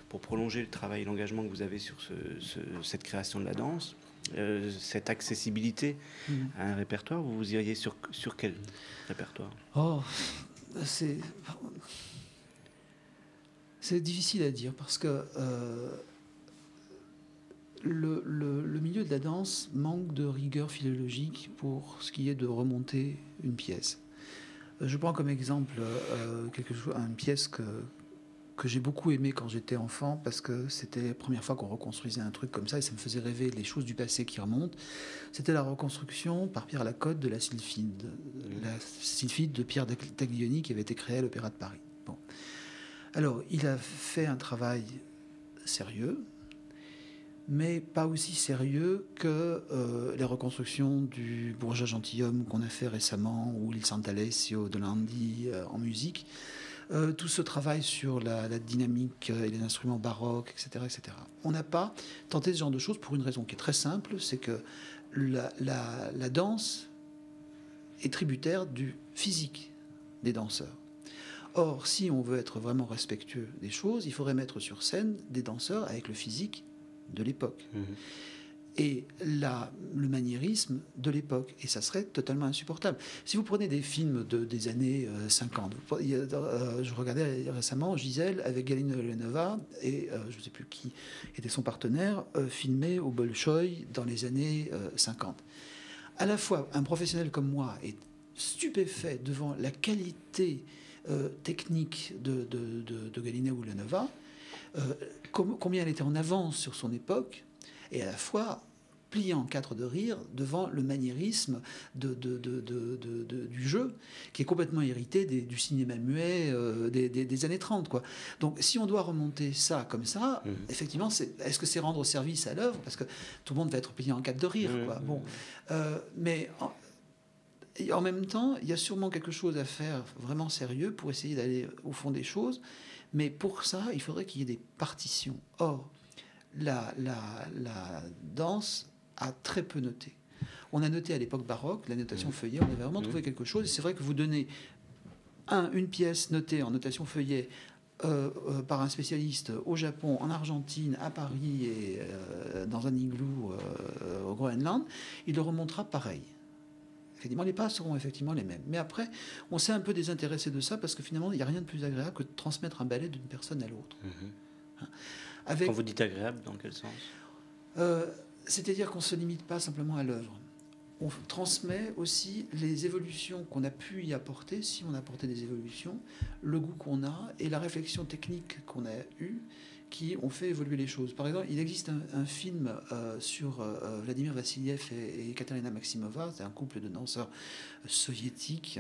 pour prolonger le travail et l'engagement que vous avez sur ce- ce- cette création de la danse, euh, cette accessibilité Mhm. à un répertoire, vous vous iriez sur, sur quel répertoire? Oh, c'est. Difficile à dire parce que euh, le, milieu de la danse manque de rigueur philologique pour ce qui est de remonter une pièce. Je prends comme exemple euh, quelque chose, une pièce que, que j'ai beaucoup aimée quand j'étais enfant parce que c'était la première fois qu'on reconstruisait un truc comme ça et ça me faisait rêver les choses du passé qui remontent. C'était la reconstruction par Pierre Lacotte de la Sylphide, la Sylphide de Pierre Taglioni qui avait été créée à l'Opéra de Paris. Bon. Alors, il a fait un travail sérieux, mais pas aussi sérieux que euh, les reconstructions du bourgeois gentilhomme qu'on a fait récemment ou il Sant'Alessio de Landi euh, en musique. Euh, tout ce travail sur la, dynamique euh, et les instruments baroques, etc. etc. On n'a pas tenté ce genre de choses pour une raison qui est très simple, c'est que la, danse est tributaire du physique des danseurs. Or, si on veut être vraiment respectueux des choses, il faudrait mettre sur scène des danseurs avec le physique de l'époque. Mhm. Et le maniérisme de l'époque. Et ça serait totalement insupportable. Si vous prenez des films de, des années euh, 50, vous prenez- il y a, euh, je regardais récemment Gisèle avec Galina Lenova et euh, je ne sais plus qui était son partenaire, euh, filmé au Bolchoï dans les années euh, 50. À la fois, un professionnel comme moi est stupéfait devant la qualité euh, technique de, de, de, de Galina Ulanova, euh, com- combien elle était en avance sur son époque, et à la fois plié en quatre de rire devant le maniérisme de, de- de- du jeu, qui est complètement hérité des- du cinéma muet euh, des, des- des années 30. Quoi. Donc si on doit remonter ça comme ça, Mhm. effectivement, c'est- est-ce que c'est rendre service à l'œuvre? Parce que tout le monde va être plié en quatre de rire. Mhm. Quoi. Bon, euh, mais en, en même temps, il y a sûrement quelque chose à faire vraiment sérieux pour essayer d'aller au fond des choses. Mais pour ça, il faudrait qu'il y ait des partitions. Or, la, la, la danse a très peu noté. On a noté à l'époque baroque, la notation feuillet, on avait vraiment Mhm. trouvé quelque chose. Et c'est vrai que vous donnez un, une pièce notée en notation feuillet euh, euh, par un spécialiste au Japon, en Argentine, à Paris et euh, dans un igloo au Groenland, il le remontera pareil. Effectivement, les pas seront effectivement les mêmes. Mais après, on s'est un peu désintéressé de ça parce que finalement, il n'y a rien de plus agréable que de transmettre un ballet d'une personne à l'autre. Mhm. Avec, Quand vous dites agréable, dans quel sens? Euh, C'est-à-dire qu'on ne se limite pas simplement à l'œuvre. On transmet aussi les évolutions qu'on a pu y apporter, si on a apporté des évolutions, le goût qu'on a et la réflexion technique qu'on a eue qui ont fait évoluer les choses. Par exemple, il existe un, un film euh, sur euh, Vladimir Vassiliev et, et Katerina Maximova, c'est un couple de danseurs soviétiques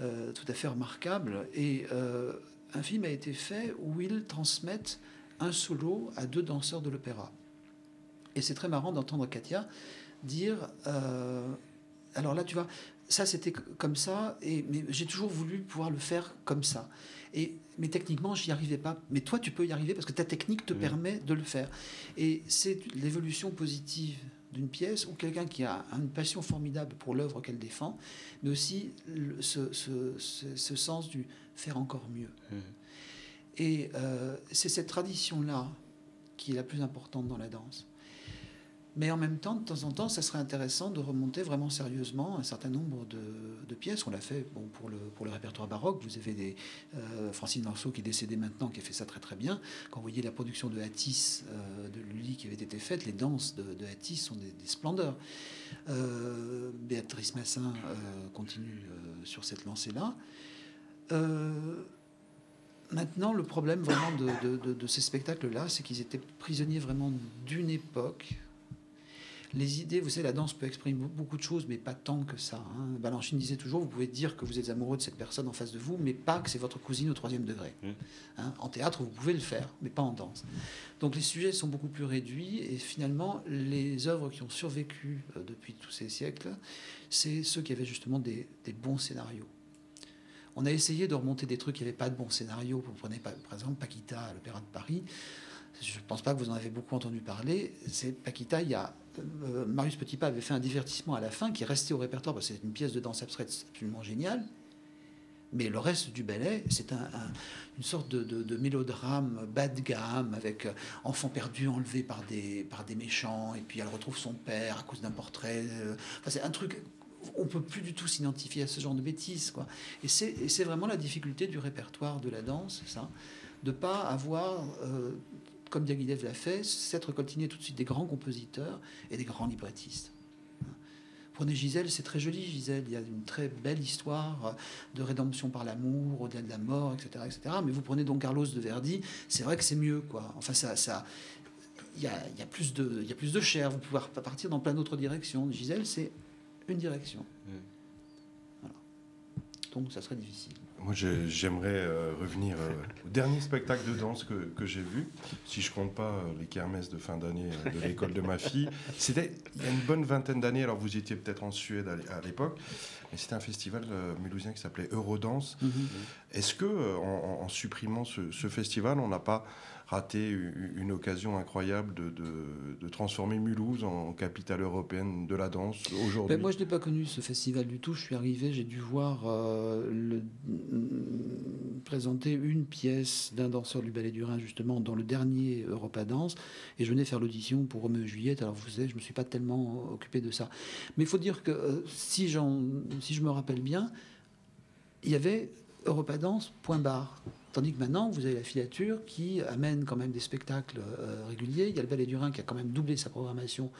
euh, tout à fait remarquable. Et un film a été fait où ils transmettent un solo à deux danseurs de l'opéra. Et c'est très marrant d'entendre Katia dire euh, alors là, tu vois, ça c'était comme ça, et, mais j'ai toujours voulu pouvoir le faire comme ça. Et, mais techniquement, j'y arrivais pas. Mais toi, tu peux y arriver parce que ta technique te Mhm. permet de le faire. Et c'est l'évolution positive d'une pièce ou quelqu'un qui a une passion formidable pour l'œuvre qu'elle défend, mais aussi le- ce, ce- ce- ce sens du faire encore mieux. Mhm. Et euh, c'est cette tradition-là qui est la plus importante dans la danse. Mais en même temps, de temps en temps, ça serait intéressant de remonter vraiment sérieusement un certain nombre de, pièces. On l'a fait bon, pour, le, répertoire baroque. Vous avez des, euh, Francine Marceau, qui est décédée maintenant, qui a fait ça très très bien. Quand vous voyez la production de Hattis, euh, de Lully qui avait été faite, les danses de, de Hattis sont des, splendeurs. Euh, Béatrice Massin continue sur cette lancée-là. Maintenant, le problème vraiment de, de- de- de ces spectacles-là, c'est qu'ils étaient prisonniers vraiment d'une époque. Les idées, vous savez, la danse peut exprimer be- beaucoup de choses, mais pas tant que ça. Hein. Balanchine disait toujours, vous pouvez dire que vous êtes amoureux de cette personne en face de vous, mais pas que c'est votre cousine au troisième degré. Mm. Hein, En théâtre, vous pouvez le faire, mais pas en danse. Donc les sujets sont beaucoup plus réduits, et finalement, les œuvres qui ont survécu euh, depuis tous ces siècles, c'est ceux qui avaient justement des, des bons scénarios. On a essayé de remonter des trucs qui n'avaient pas de bons scénarios. Vous prenez par exemple Paquita l'Opéra de Paris. Je ne pense pas que vous en avez beaucoup entendu parler. C'est Paquita, il y a euh, Marius Petitpas avait fait un divertissement à la fin qui est resté au répertoire parce que c'est une pièce de danse abstraite absolument géniale. Mais le reste du ballet, c'est un- un- une sorte de mélodrame bas de gamme avec euh, enfant perdu enlevé par des, par des méchants et puis elle retrouve son père à cause d'un portrait. euh, enfin, c'est un truc. On peut plus du tout s'identifier à ce genre de bêtises, quoi. Et c'est vraiment la difficulté du répertoire de la danse, ça, de pas avoir, euh, comme Diaghilev l'a fait, s'être coltiné tout de suite des grands compositeurs et des grands librettistes. Prenez Gisèle, c'est très joli, Gisèle. Il y a une très belle histoire euh, de rédemption par l'amour, au-delà de la mort, etc., etc. Mais vous prenez donc Carlos de Verdi, c'est vrai que c'est mieux, quoi. Enfin, ça, ça, il y a, plus de, il plus de chair. Vous pouvez partir dans plein d'autres directions. Gisèle, c'est une direction. Voilà. Donc, ça serait difficile. Moi, j'aimerais euh, revenir euh, au dernier spectacle de danse que, que j'ai vu, si je compte pas euh, les kermesses de fin d'année euh, de l'école de ma fille. C'était il y a une bonne vingtaine d'années, alors vous étiez peut-être en Suède à l'é- à l'époque, mais c'était un festival euh, mulhousien qui s'appelait Eurodance. Est-ce que, euh, en, en- en supprimant ce, ce festival, on n'a pas raté une occasion incroyable de, de- transformer Mulhouse en capitale européenne de la danse aujourd'hui. Ben, moi, je n'ai pas connu ce festival du tout. Je suis arrivé, j'ai dû voir euh, le- mm, présenter une pièce d'un danseur du Ballet du Rhin, justement, dans le dernier Europa Danse. Et je venais faire l'audition pour Roméo et Juliette. Alors, vous savez, je ne me suis pas tellement occupé de ça. Mais il faut dire que euh, si, si je me rappelle bien, il y avait Europa Danse, point barre. Tandis que maintenant, vous avez la filature qui amène quand même des spectacles euh, réguliers. Il y a le Ballet du Rhin qui a quand même doublé sa programmation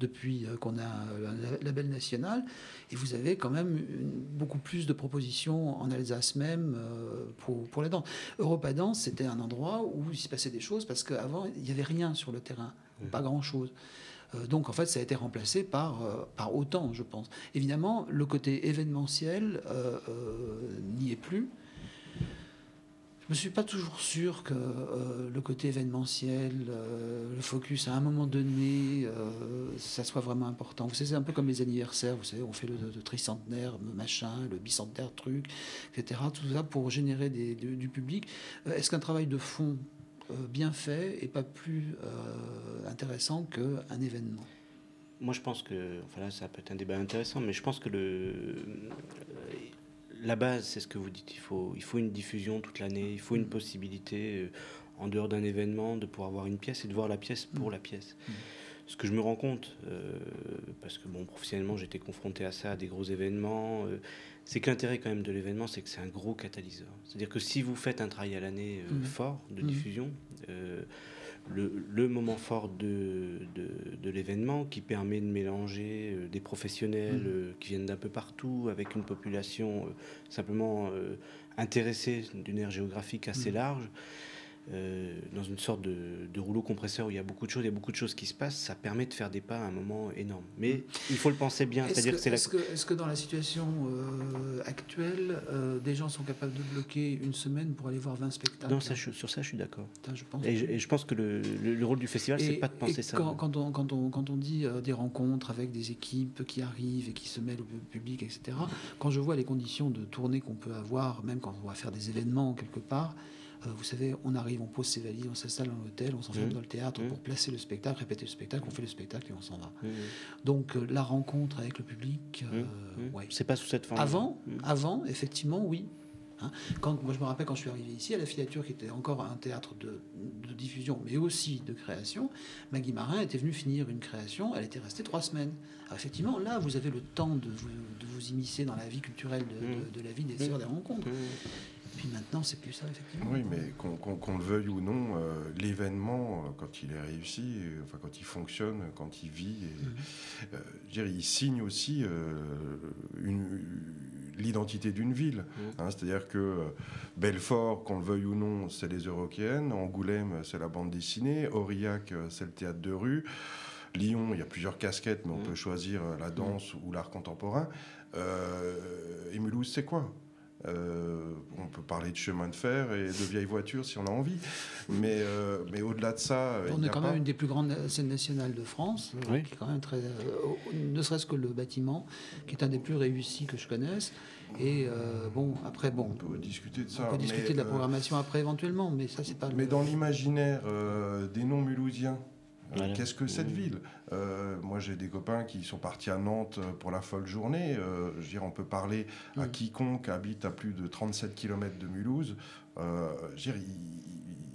depuis euh, qu'on a euh, un label national. Et vous avez quand même une- beaucoup plus de propositions en Alsace même euh, pour, pour la danse. Europa Danse, c'était un endroit où il se passait des choses parce qu'avant, il n'y avait rien sur le terrain, pas grand-chose. Donc en fait, ça a été remplacé par, par autant, je pense. Évidemment, le côté événementiel n'y est plus. Ne suis pas toujours sûr que euh, le côté événementiel, euh, le focus à un moment donné, euh, ça soit vraiment important. Vous savez, c'est un peu comme les anniversaires, vous savez, on fait le, le tricentenaire, machin, le bicentenaire truc, etc. Tout ça pour générer du, public. Est-ce qu'un travail de fond bien fait est pas plus intéressant qu'un événement? Moi, je pense que, enfin là, ça peut être un débat intéressant, mais je pense que le, la base, c'est ce que vous dites. Il faut, il faut une diffusion toute l'année, il faut une possibilité, euh, en dehors d'un événement, de pouvoir voir une pièce et de voir la pièce pour la pièce. Ce que je me rends compte, euh, parce que bon, professionnellement, j'étais confronté à ça, à des gros événements, euh, c'est que l'intérêt quand même de l'événement, c'est que c'est un gros catalyseur. C'est-à-dire que si vous faites un travail à l'année fort de diffusion, le, le moment fort de, de, de l'événement qui permet de mélanger euh, des professionnels Mhm. euh, qui viennent d'un peu partout avec une population euh, simplement intéressée d'une aire géographique assez Mhm. large. Euh, dans une sorte de, de rouleau compresseur où il y a beaucoup de choses, il y a beaucoup de choses qui se passent, ça permet de faire des pas à un moment énorme. Mais il faut le penser bien, Est-ce que, la... dans la situation euh, actuelle, euh, des gens sont capables de bloquer une semaine pour aller voir 20 spectacles? Non, ça, je- sur ça, je suis d'accord. Et, je- et je pense que le, le- le rôle du festival, c'est pas de penser et ça. Quand, quand on, quand, on, quand on dit des rencontres avec des équipes qui arrivent et qui se mêlent au public, etc., quand je vois les conditions de tournée qu'on peut avoir, même quand on va faire des événements quelque part, euh, vous savez, on arrive, on pose ses valises, on s'installe dans l'hôtel, on s'enferme dans le théâtre pour placer le spectacle, répéter le spectacle, on fait le spectacle et on s'en va. Donc euh, la rencontre avec le public, euh, ouais. C'est pas sous cette forme. Avant, avant, effectivement, oui. Hein, quand, moi, je me rappelle quand je suis arrivé ici, à la filature, qui était encore un théâtre de, de diffusion, mais aussi de création, Maggie Marin était venue finir une création, elle était restée trois semaines. Alors, effectivement, là, vous avez le temps de vous, de vous immiscer dans la vie culturelle de, de- de la ville, des sœurs, des rencontres. Mhm. Puis maintenant, c'est plus ça, effectivement. Oui, mais qu'on le veuille ou non, euh, l'événement, euh, quand il est réussi, euh, enfin quand il fonctionne, quand il vit, et, euh, je veux dire, il signe aussi euh, l'identité d'une ville. hein, C'est-à-dire que Belfort, qu'on le veuille ou non, c'est les Eurokéennes, Angoulême, c'est la bande dessinée, Aurillac, c'est le théâtre de rue. Lyon, il y a plusieurs casquettes, mais on peut choisir la danse ou l'art contemporain. Euh, et Mulhouse, c'est quoi? Euh, on peut parler de chemin de fer et de vieilles voitures si on a envie, mais, euh, mais au-delà de ça, On est quand pas- même une des plus grandes scènes nationales de France, euh, Oui. qui est quand même très, euh, ne serait-ce que le bâtiment, qui est un des plus réussis que je connaisse. Et euh, bon, après, bon, On peut discuter de ça. on peut mais, discuter de la euh, programmation après éventuellement, mais ça, c'est pas. le- Mais dans l'imaginaire euh, des non-mulhousiens, euh, Voilà. qu'est-ce que cette ville? Euh, Moi, j'ai des copains qui sont partis à Nantes euh, pour la folle journée. Euh, je veux dire, on peut parler à quiconque habite à plus de 37 km de Mulhouse. Euh, je veux dire,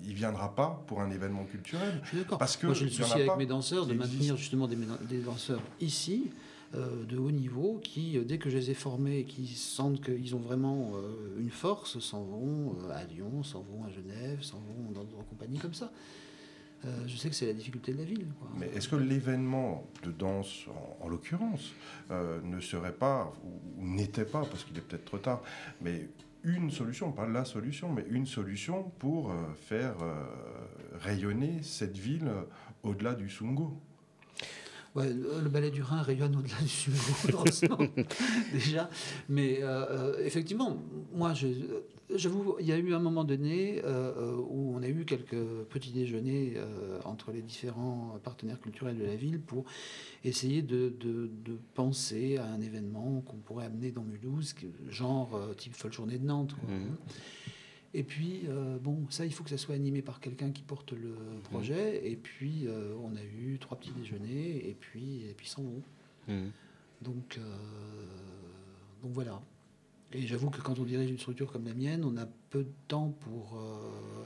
il ne viendra pas pour un événement culturel. Je suis d'accord. Parce que Moi, j'ai le souci avec mes danseurs de maintenir justement des, danseurs ici, euh, de haut niveau, qui, dès que je les ai formés et qui sentent qu'ils ont vraiment euh, une force, s'en vont euh, à Lyon, s'en vont à Genève, s'en vont dans d'autres compagnies comme ça. Euh, je sais que c'est la difficulté de la ville. quoi. Mais est-ce que l'événement de danse, en, en l'occurrence, euh, ne serait pas, ou, ou n'était pas, parce qu'il est peut-être trop tard, mais une solution, pas la solution, mais une solution pour euh, faire rayonner cette ville au-delà du Sungo? Ouais, le, le ballet du Rhin rayonne au-delà du heureusement, déjà. Mais effectivement, moi, je, j'avoue, il y a eu un moment donné euh, euh, où on a eu quelques petits déjeuners euh, entre les différents partenaires culturels de la ville pour essayer de, de- de penser à un événement qu'on pourrait amener dans Mulhouse, genre euh, type folle journée de Nantes. quoi. Mhm. Et puis, bon, ça, il faut que ça soit animé par quelqu'un qui porte le projet. Et puis, on a eu trois petits déjeuners, et puis, et puis sans vont. Mhm. Donc, donc voilà. Et j'avoue que quand on dirige une structure comme la mienne, on a peu de temps pour, euh,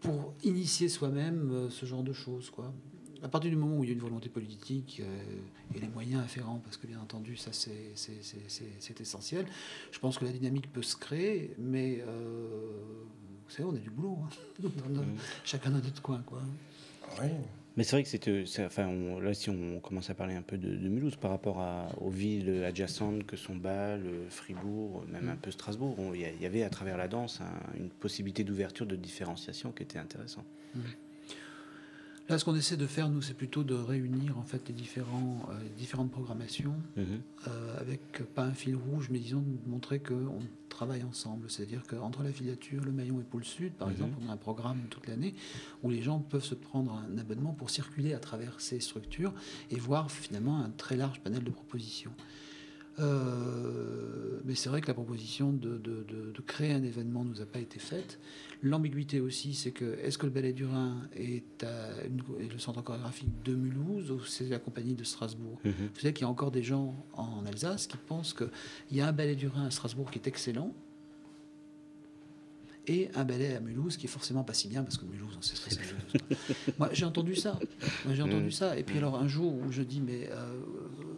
pour initier soi-même euh, ce genre de choses. Quoi. À partir du moment où il y a une volonté politique euh, et les moyens afférents, parce que bien entendu, ça c'est, essentiel, je pense que la dynamique peut se créer, mais euh, vous savez, on a du boulot. hein. Notre- Chacun dans notre coin. Quoi. Oui. Mais c'est vrai que c'était, c'est- enfin, on- là, si on commence à parler un peu de, de Mulhouse par rapport à- aux villes adjacentes que sont Bâle, Fribourg, même un peu Strasbourg, il y, avait à travers la danse un- une possibilité d'ouverture, de différenciation qui était intéressante. Là, ce qu'on essaie de faire, nous, c'est plutôt de réunir en fait les, différents, euh, différentes programmations Mhm. euh, avec pas un fil rouge, mais disons de montrer qu'on travaille ensemble. C'est-à-dire qu'entre la filature, le maillon et Pôle Sud, par Mhm. exemple, on a un programme toute l'année où les gens peuvent se prendre un abonnement pour circuler à travers ces structures et voir finalement un très large panel de propositions. Euh, mais c'est vrai que la proposition de, de- de- de créer un événement nous a pas été faite. L'ambiguïté aussi, c'est que est-ce que le Ballet du Rhin est, à une- est le centre chorégraphique de Mulhouse ou c'est la compagnie de Strasbourg Mhm. Vous savez qu'il y a encore des gens en Alsace qui pensent qu'il y a un ballet du Rhin à Strasbourg qui est excellent et un ballet à Mulhouse qui est forcément pas si bien parce que Mulhouse, on sait ce que c'est. Moi, j'ai entendu ça. Moi, j'ai entendu Mm. ça. Et puis alors un jour où je dis mais euh,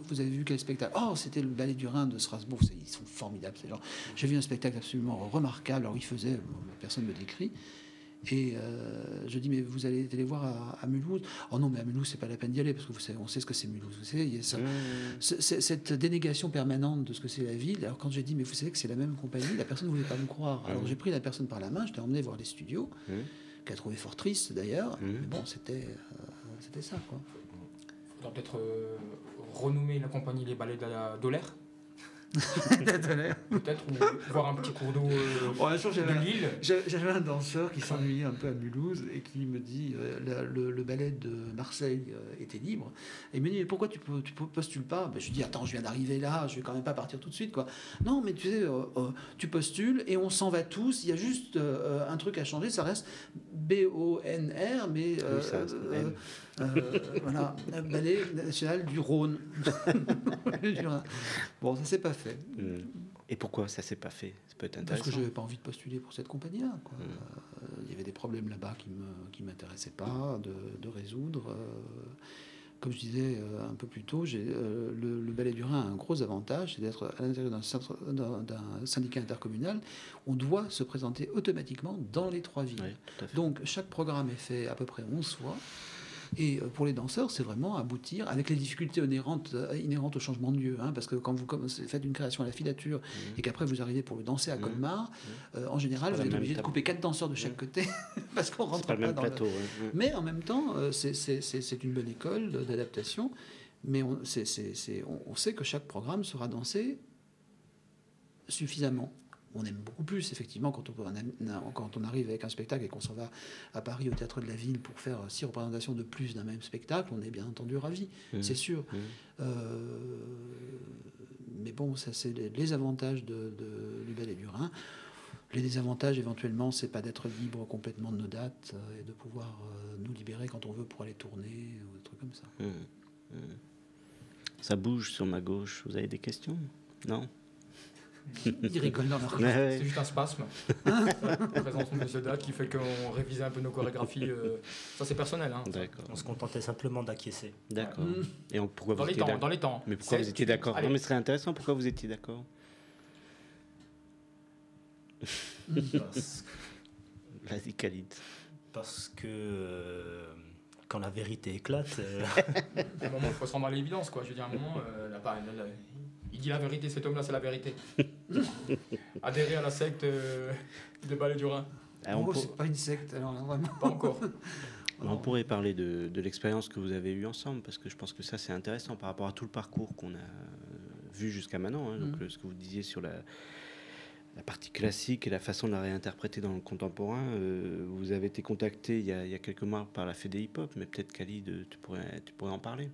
vous avez vu quel spectacle? Oh, c'était le ballet du Rhin de Strasbourg. Ils sont formidables ces gens. J'ai vu un spectacle absolument remarquable. Alors il faisait, personne ne me décrit. Et euh, je dis, mais vous allez aller voir à, à Mulhouse? Oh non, mais à Mulhouse, c'est pas la peine d'y aller, parce que vous savez, on sait ce que c'est Mulhouse. Vous savez, il y a ça, cette dénégation permanente de ce que c'est la ville. Alors quand j'ai dit, mais vous savez que c'est la même compagnie, la personne ne voulait pas me croire. Alors j'ai pris la personne par la main, je l'ai emmené voir les studios, Mhm. qu'elle a trouvé fort triste d'ailleurs. Mais bon, c'était euh, c'était ça, quoi. Peut-être euh, renommer la compagnie les ballets de la Dolaire. peut-être, ou voir un petit cours d'eau euh, j'avais de Lille. J'avais un danseur qui s'ennuyait un peu à Mulhouse et qui me dit euh, la- le, le ballet de Marseille euh, était libre. Et il me dit mais pourquoi tu, postules pas? Ben, Je lui dis attends, je viens d'arriver là, je vais quand même pas partir tout de suite. quoi. Non, mais tu sais, euh, euh, tu postules et on s'en va tous. Il y a juste euh, un truc à changer, ça reste B-O-N-R, mais euh, Oui, ça, euh, euh, voilà, ballet national du Rhône. Bon, ça s'est pas fait. Mhm. Et pourquoi ça s'est pas fait? Ça peut être Parce que je n'avais pas envie de postuler pour cette compagnie-là. quoi. Mm. Euh, Il y avait des problèmes là-bas qui ne qui m'intéressaient pas de, de résoudre. Euh, comme je disais euh, un peu plus tôt, euh, le, le Ballet du Rhin a un gros avantage, c'est d'être à l'intérieur d'un, syndicat intercommunal. On doit se présenter automatiquement dans les trois villes. Oui. Donc chaque programme est fait à peu près 11 fois. Et euh, pour les danseurs, c'est vraiment aboutir avec les difficultés inhérentes, euh, inhérentes au changement de lieu. hein, parce que quand vous faites une création à la filature et qu'après vous arrivez pour le danser à Mhm. Colmar, euh, en général, pas vous êtes obligé de couper quatre danseurs de chaque côté parce qu'on rentre pas le même dans le- plateau. ouais. Mhm. Mais en même temps, c'est- une bonne école d'adaptation. Mais on sait que chaque programme sera dansé suffisamment. On aime beaucoup plus, effectivement, quand on, on- quand on arrive avec un spectacle et qu'on s'en va à Paris, au Théâtre de la Ville, pour faire six représentations de plus d'un même spectacle, on est bien entendu ravi, c'est sûr. Euh, mais bon, ça c'est les, les avantages de, de- du ballet du Rhin. Les désavantages, éventuellement, c'est pas d'être libre complètement de nos dates euh, et de pouvoir euh, nous libérer quand on veut pour aller tourner ou des trucs comme ça. Ça bouge sur ma gauche. Vous avez des questions? Non? Ils rigolent dans leur. Ouais, ouais. C'est juste un spasme. la présence de Monsieur Date qui fait qu'on révisait un peu nos chorégraphies. euh, Ça, c'est personnel. Hein. D'accord. On se contentait simplement d'acquiescer. D'accord. Et on- pourquoi Dans vous les étiez temps, d'accord dans les temps. Mais pourquoi vous étiez d'accord? Non, mais ce serait intéressant. Pourquoi vous étiez d'accord? Parce, Vas-y, Khalid. parce que euh, quand la vérité éclate, euh, À un moment, il faut se rendre à l'évidence, quoi. Je veux dire, à un moment, euh, là, là, il dit la vérité, cet homme-là, c'est la vérité. Adhérer à la secte euh, de Ballet du Rhin. Ah, on, pour- c'est pas une secte, alors vraiment. Pas encore. on pourrait parler de, de l'expérience que vous avez eue ensemble, parce que je pense que ça, c'est intéressant par rapport à tout le parcours qu'on a euh, vu jusqu'à maintenant. hein. donc, euh, ce que vous disiez sur la, la partie classique et la façon de la réinterpréter dans le contemporain. euh, vous avez été contacté il y, a, il y a quelques mois par la Fédé Hip Hop, mais peut-être Khalid, tu pourrais, tu pourrais en parler.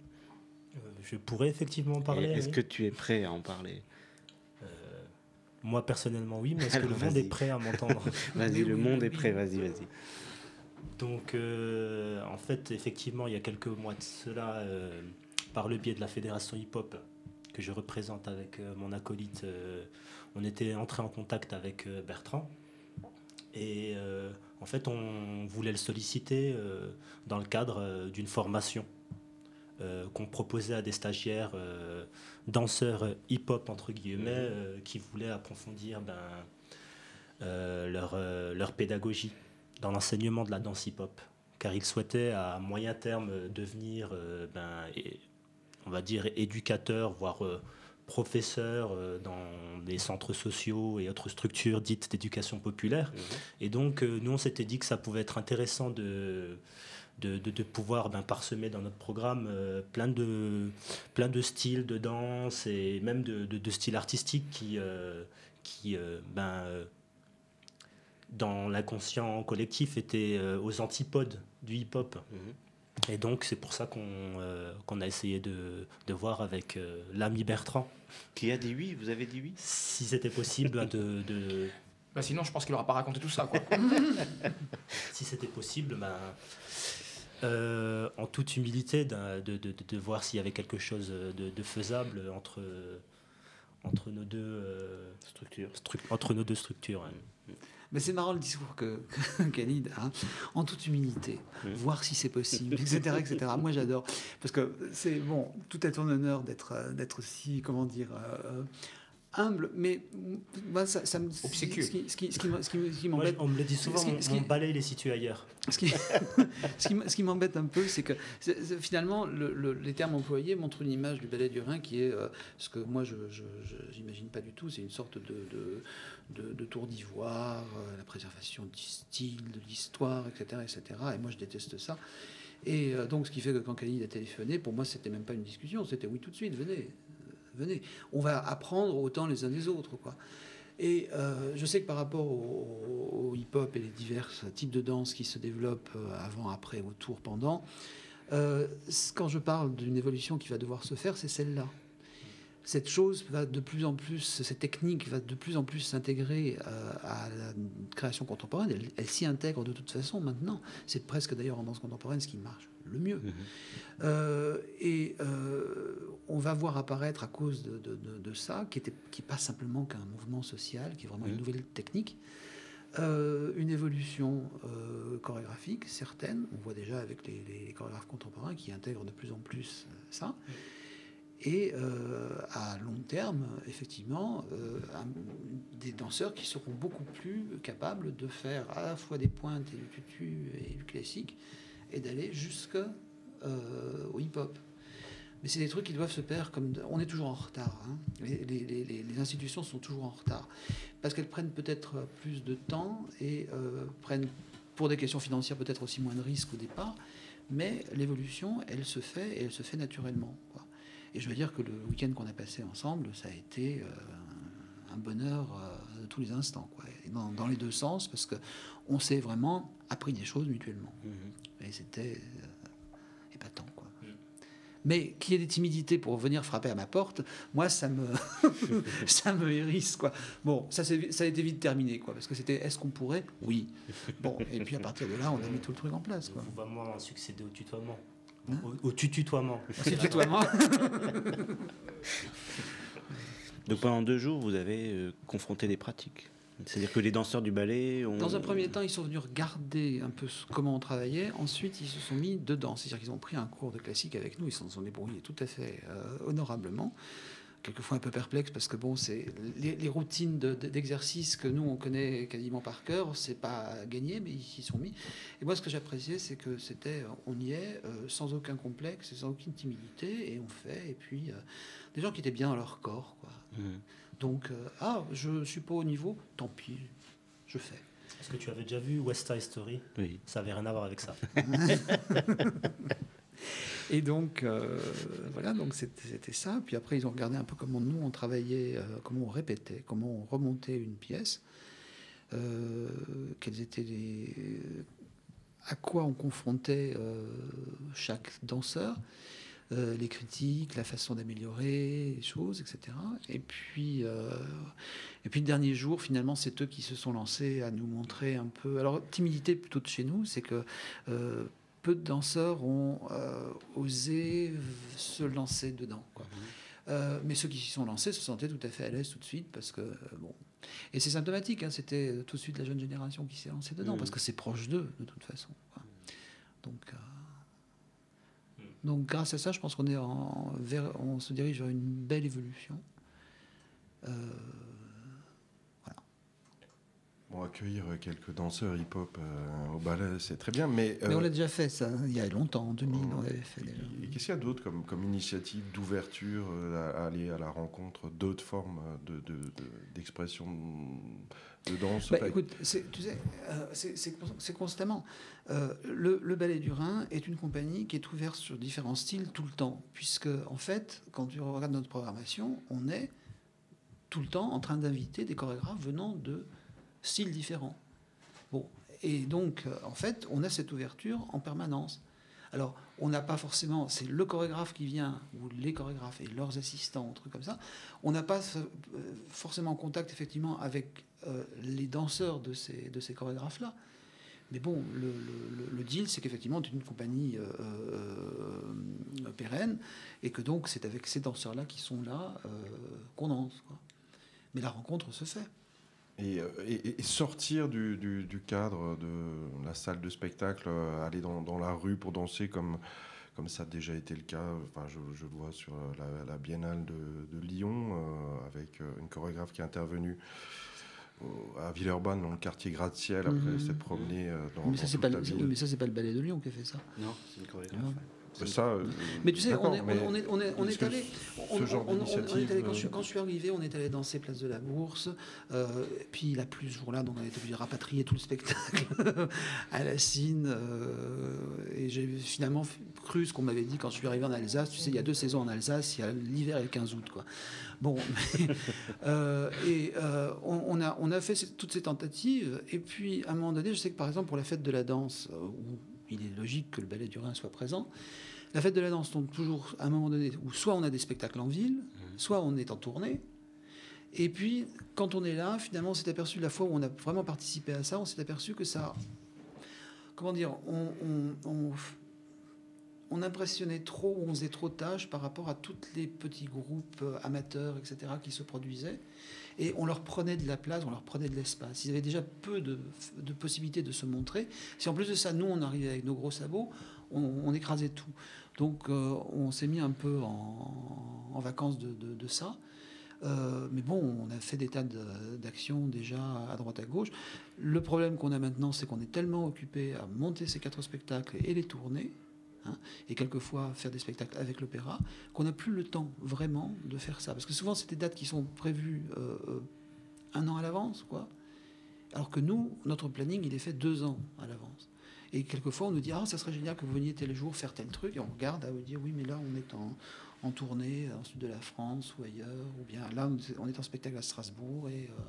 Euh, je pourrais effectivement parler. Est-ce oui. que tu es prêt à en parler? Euh, Moi, personnellement, oui, mais est-ce que le monde est prêt à m'entendre? Vas-y, le oui, monde est prêt, vas-y, vas-y. Donc, euh, en fait, effectivement, il y a quelques mois de cela, euh, par le biais de la fédération hip-hop que je représente avec euh, mon acolyte, on était entré en contact avec Bertrand. Et en fait, on voulait le solliciter dans le cadre d'une formation qu'on proposait à des stagiaires euh, danseurs euh, hip-hop, entre guillemets, euh, qui voulaient approfondir ben, euh, leur, euh, leur pédagogie dans l'enseignement de la danse hip-hop. Car ils souhaitaient à moyen terme euh, devenir, euh, ben, on va dire, éducateurs, voire euh, professeurs euh, dans des centres sociaux et autres structures dites d'éducation populaire. Et donc, euh, nous, on s'était dit que ça pouvait être intéressant de, de, de- de pouvoir ben, parsemer dans notre programme euh, plein, de, plein de styles de danse et même de, de- de styles artistiques qui, euh, qui euh, ben, dans l'inconscient collectif, étaient euh, aux antipodes du hip-hop. Et donc, c'est pour ça qu'on euh, qu'on a essayé de, de voir avec euh, l'ami Bertrand, Qui a dit oui Vous avez dit oui? Si c'était possible ben, de, de, Bah sinon, je pense qu'il aura pas raconté tout ça, quoi. si c'était possible, ben, euh, en toute humilité, de, de- de- de voir s'il y avait quelque chose de, de faisable entre, entre, nos deux, euh, Structure. stru- entre nos deux structures. hein. Mais c'est marrant le discours que, que Khalid a, en toute humilité, voir si c'est possible, etc., etc. Moi, j'adore. Parce que c'est bon, tout à ton honneur d'être euh, d'être aussi, comment dire, euh, humble, mais moi, ça, ça me. Obséquieux. Ce qui, ce qui, ce qui, qui- m'embête. on me le dit souvent, ce qui- mon, ce qui- mon balai il est situé ailleurs. Ce qui, ce qui, m- ce qui m'embête un peu, c'est que c'est- c'est- finalement, le- le- les termes employés montrent une image du ballet du Rhin qui est euh, ce que moi, je n'imagine pas du tout. C'est une sorte de, de, de- de tour d'ivoire, euh, la préservation du style, de l'histoire, etc., etc. Et moi, je déteste ça. Et euh, donc, ce qui fait que quand Khalid a téléphoné, pour moi, c'était même pas une discussion, c'était oui tout de suite, venez, venez. On va apprendre autant les uns des autres, quoi. Et euh, je sais que par rapport au, hip-hop et les divers types de danse qui se développent euh, avant, après, autour, pendant, euh, quand je parle d'une évolution qui va devoir se faire, c'est celle-là. Cette chose va de plus en plus, cette technique va de plus en plus s'intégrer à la création contemporaine. Elle, elle s'y intègre de toute façon maintenant. C'est presque d'ailleurs en danse contemporaine ce qui marche le mieux. Euh, et euh, on va voir apparaître à cause de, de- de- de ça, qui n'est qui pas simplement qu'un mouvement social, qui est vraiment une nouvelle technique, euh, une évolution chorégraphique certaine. On voit déjà avec les, les chorégraphes contemporains qui intègrent de plus en plus ça. Et à long terme, effectivement, un- des danseurs qui seront beaucoup plus capables de faire à la fois des pointes et du tutu et du classique, et d'aller jusque euh, hip-hop. Mais c'est des trucs qui doivent se faire comme... On est toujours en retard. hein. Les, institutions sont toujours en retard. Parce qu'elles prennent peut-être plus de temps et euh, prennent, pour des questions financières, peut-être aussi moins de risques au départ. Mais l'évolution, elle se fait et elle se fait naturellement. Et je veux dire que le week-end qu'on a passé ensemble, ça a été euh, un bonheur de tous les instants. Quoi. Dans, dans les deux sens, parce qu'on s'est vraiment appris des choses mutuellement. Et c'était euh, épatant. Quoi. Mais qu'il y ait des timidités pour venir frapper à ma porte, moi, ça me, ça me hérisse. Quoi. Bon, ça, s'est- ça a été vite terminé, quoi, parce que c'était est-ce qu'on pourrait? Oui. Bon, et puis à partir de là, on a mis tout le truc en place. Quoi. Vous vraiment succéder au tutoiement. Hein? Au, au tutoiement. Le tutoiement. Donc pendant deux jours, vous avez euh, confronté des pratiques. C'est-à-dire que les danseurs du ballet ont... Dans un premier temps, ils sont venus regarder un peu comment on travaillait. Ensuite, ils se sont mis dedans. C'est-à-dire qu'ils ont pris un cours de classique avec nous. Ils s'en sont débrouillés tout à fait euh, honorablement. Quelquefois un peu perplexes parce que bon, c'est les, les routines de- de- d'exercice que nous on connaît quasiment par cœur. C'est pas gagné, mais ils s'y sont mis. Et moi, ce que j'appréciais, c'est que c'était, on y est euh, sans aucun complexe, sans aucune timidité, et on fait. Et puis euh, des gens qui étaient bien dans leur corps, quoi. Mhm. Donc, euh, ah, je suis pas au niveau, tant pis, je fais. Est-ce que tu avais déjà vu West Side Story? Oui. Ça avait rien à voir avec ça. Et donc, euh, voilà, donc c'était ça. Puis après, ils ont regardé un peu comment nous, on travaillait, euh, comment on répétait, comment on remontait une pièce, euh, quels étaient les... à quoi on confrontait euh, chaque danseur, euh, les critiques, la façon d'améliorer les choses, etc. Et puis, euh, Et puis le dernier jour, finalement, c'est eux qui se sont lancés à nous montrer un peu. Alors, timidité plutôt de chez nous, c'est que euh, peu de danseurs ont osé se lancer dedans. quoi. Euh, mais ceux qui s'y sont lancés se sentaient tout à fait à l'aise tout de suite parce que, euh, bon. Et c'est symptomatique, hein, c'était tout de suite la jeune génération qui s'est lancée dedans Mhm. parce que c'est proche d'eux, de toute façon. quoi. Donc. euh, donc grâce à ça, je pense qu'on est en, on se dirige vers une belle évolution. Euh, Bon, accueillir euh, quelques danseurs hip-hop euh, au ballet, c'est très bien, mais... Mais on euh, l'a déjà fait, ça, il y a longtemps, en 2000, on l'avait fait déjà. Et Qu'est-ce qu'il y a d'autre comme, comme initiative d'ouverture, euh, à, aller à la rencontre d'autres formes euh, de- de- de- d'expression de, danse Bah, écoute, c'est- tu sais, c'est- c'est cons- c'est constamment. Le, le Ballet du Rhin est une compagnie qui est ouverte sur différents styles tout le temps, puisque en fait, quand tu regardes notre programmation, on est tout le temps en train d'inviter des chorégraphes venant de styles différents. Bon, et donc, euh, en fait, on a cette ouverture en permanence. Alors, on n'a pas forcément, c'est le chorégraphe qui vient, ou les chorégraphes et leurs assistants, un truc comme ça. On n'a pas euh, forcément contact, effectivement, avec euh, les danseurs de ces, de ces chorégraphes-là. Mais bon, le, deal, c'est qu'effectivement, c'est une compagnie pérenne, et que donc, c'est avec ces danseurs-là qui sont là qu'on danse. Mais la rencontre se fait. Et, euh, et- et sortir du, du- du cadre de la salle de spectacle, euh, aller dans, dans la rue pour danser comme, comme ça a déjà été le cas. Enfin, je, je le vois sur la, la Biennale de, de Lyon euh, avec une chorégraphe qui est intervenue à Villeurbanne, dans le quartier gratte-ciel. Après, Mhm. s'est promenée dans, mais, ça, dans toute pas la le, ville. mais ça, c'est pas le ballet de Lyon qui a fait ça. Non, c'est une chorégraphe. Ça, euh, Mais tu sais, on est, on, on est, on est, on est-ce est que allé. ce genre d'initiative, quand, je, euh, quand je suis arrivé, on est allé danser Place de la Bourse. euh, puis il a plu ce jour-là, donc on a été obligé de rapatrier tout le spectacle à la Cine. euh, et j'ai finalement cru ce qu'on m'avait dit quand je suis arrivé en Alsace. Tu sais, il y a deux saisons en Alsace, il y a l'hiver et le 15 août. Quoi. Bon, mais, et on, a, on a fait toutes ces tentatives. Et puis, à un moment donné, je sais que par exemple, pour la fête de la danse, où il est logique que le ballet du Rhin soit présent, la fête de la danse tombe toujours à un moment donné où soit on a des spectacles en ville, soit on est en tournée. Et puis, quand on est là, finalement, on s'est aperçu, la fois où on a vraiment participé à ça, on s'est aperçu que ça. Comment dire On, on, on- on impressionnait trop, on faisait trop de tâches par rapport à tous les petits groupes amateurs, etc., qui se produisaient. Et on leur prenait de la place, on leur prenait de l'espace. Ils avaient déjà peu de, de possibilités de se montrer. Si en plus de ça, nous, on arrivait avec nos gros sabots, on écrasait tout. Donc, euh, on s'est mis un peu en, vacances de, ça. Euh, mais bon, on a fait des tas d'actions déjà à droite à gauche. Le problème qu'on a maintenant, c'est qu'on est tellement occupé à monter ces quatre spectacles et les tourner, hein, et quelquefois faire des spectacles avec l'opéra, qu'on n'a plus le temps vraiment de faire ça. Parce que souvent, c'est des dates qui sont prévues euh, un an à l'avance, quoi. Alors que nous, notre planning, il est fait deux ans à l'avance. Et quelquefois, on nous dit Ah, ça serait génial que vous veniez tel jour faire tel truc. Et on regarde à vous dire Oui, mais là, on est en, en tournée en sud de la France ou ailleurs. Ou bien là, on est- en spectacle à Strasbourg. Et, euh,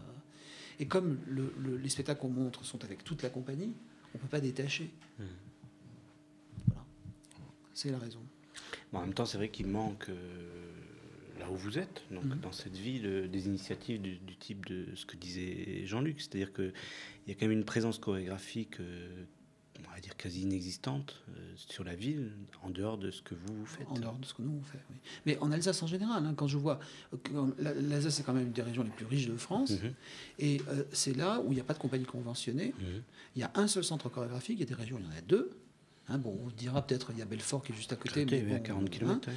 et comme le- le- les spectacles qu'on montre sont avec toute la compagnie, on ne peut pas détacher. Mhm. Voilà. C'est la raison. Bon, en même temps, c'est vrai qu'il manque euh, là où vous êtes, donc Mhm. dans cette ville, euh, des initiatives du, du type de ce que disait Jean-Luc, c'est-à-dire qu'il y a quand même une présence chorégraphique, euh, on va dire quasi inexistante euh, sur la ville, en dehors de ce que vous, vous faites. En dehors de ce que nous on fait. oui. Mais en Alsace en général, hein, quand je vois. que la- L'Alsace, c'est quand même une des régions les plus riches de France. Mhm. Et euh, c'est là où il n'y a pas de compagnie conventionnée. Mhm. Il y a un seul centre chorégraphique. Il y a des régions, il y en a deux. Hein, bon, on dira peut-être il y a Belfort qui est juste à côté. Côté, mais oui, à bon, 40 hein. km.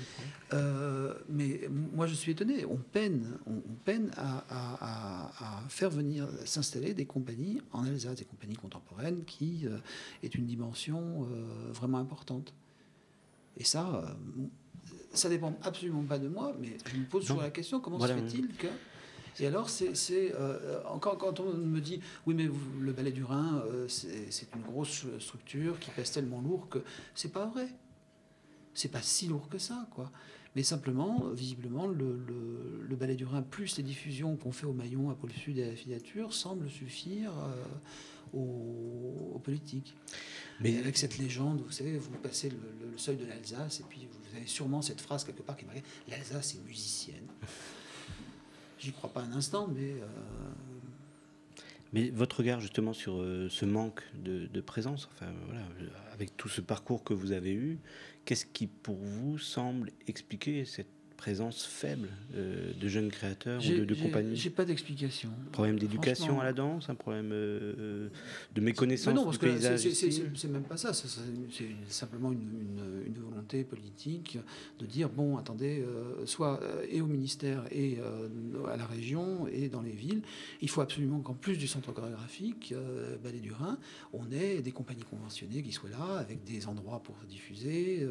Euh, mais moi, je suis étonné. On peine, on, on peine à, à- à- à faire venir s'installer des compagnies en Alsace, des compagnies contemporaines, qui euh, est une dimension euh, vraiment importante. Et ça, euh, ça dépend absolument pas de moi, mais je me pose toujours la question comment Voilà. se fait-il que et alors, c'est euh, encore quand on me dit oui, mais vous- le ballet du Rhin, euh, c'est une grosse structure qui pèse tellement lourd que c'est pas vrai. C'est pas si lourd que ça, quoi. Mais simplement, visiblement, le, le- le ballet du Rhin plus les diffusions qu'on fait au Maillon, à Pôle Sud et à la filature semblent suffire euh, aux, aux politiques. Mais- avec cette légende, vous savez, vous passez le, le- seuil de l'Alsace et puis vous avez sûrement cette phrase quelque part qui marque l'Alsace est musicienne. J'y crois pas un instant, mais euh, Mais votre regard justement sur euh, ce manque de, de présence, enfin voilà, avec tout ce parcours que vous avez eu, qu'est-ce qui pour vous semble expliquer cette présence faible euh, de jeunes créateurs ou de, de compagnies j'ai pas d'explication. Problème d'éducation à la danse, un problème euh, euh, de méconnaissance non, parce du paysage c'est- même pas ça. C'est simplement une, une- une volonté politique de dire bon, attendez, euh, soit et au ministère et à la région et dans les villes, il faut absolument qu'en plus du centre chorégraphique Ballet du Rhin, on ait des compagnies conventionnées qui soient là avec des endroits pour diffuser.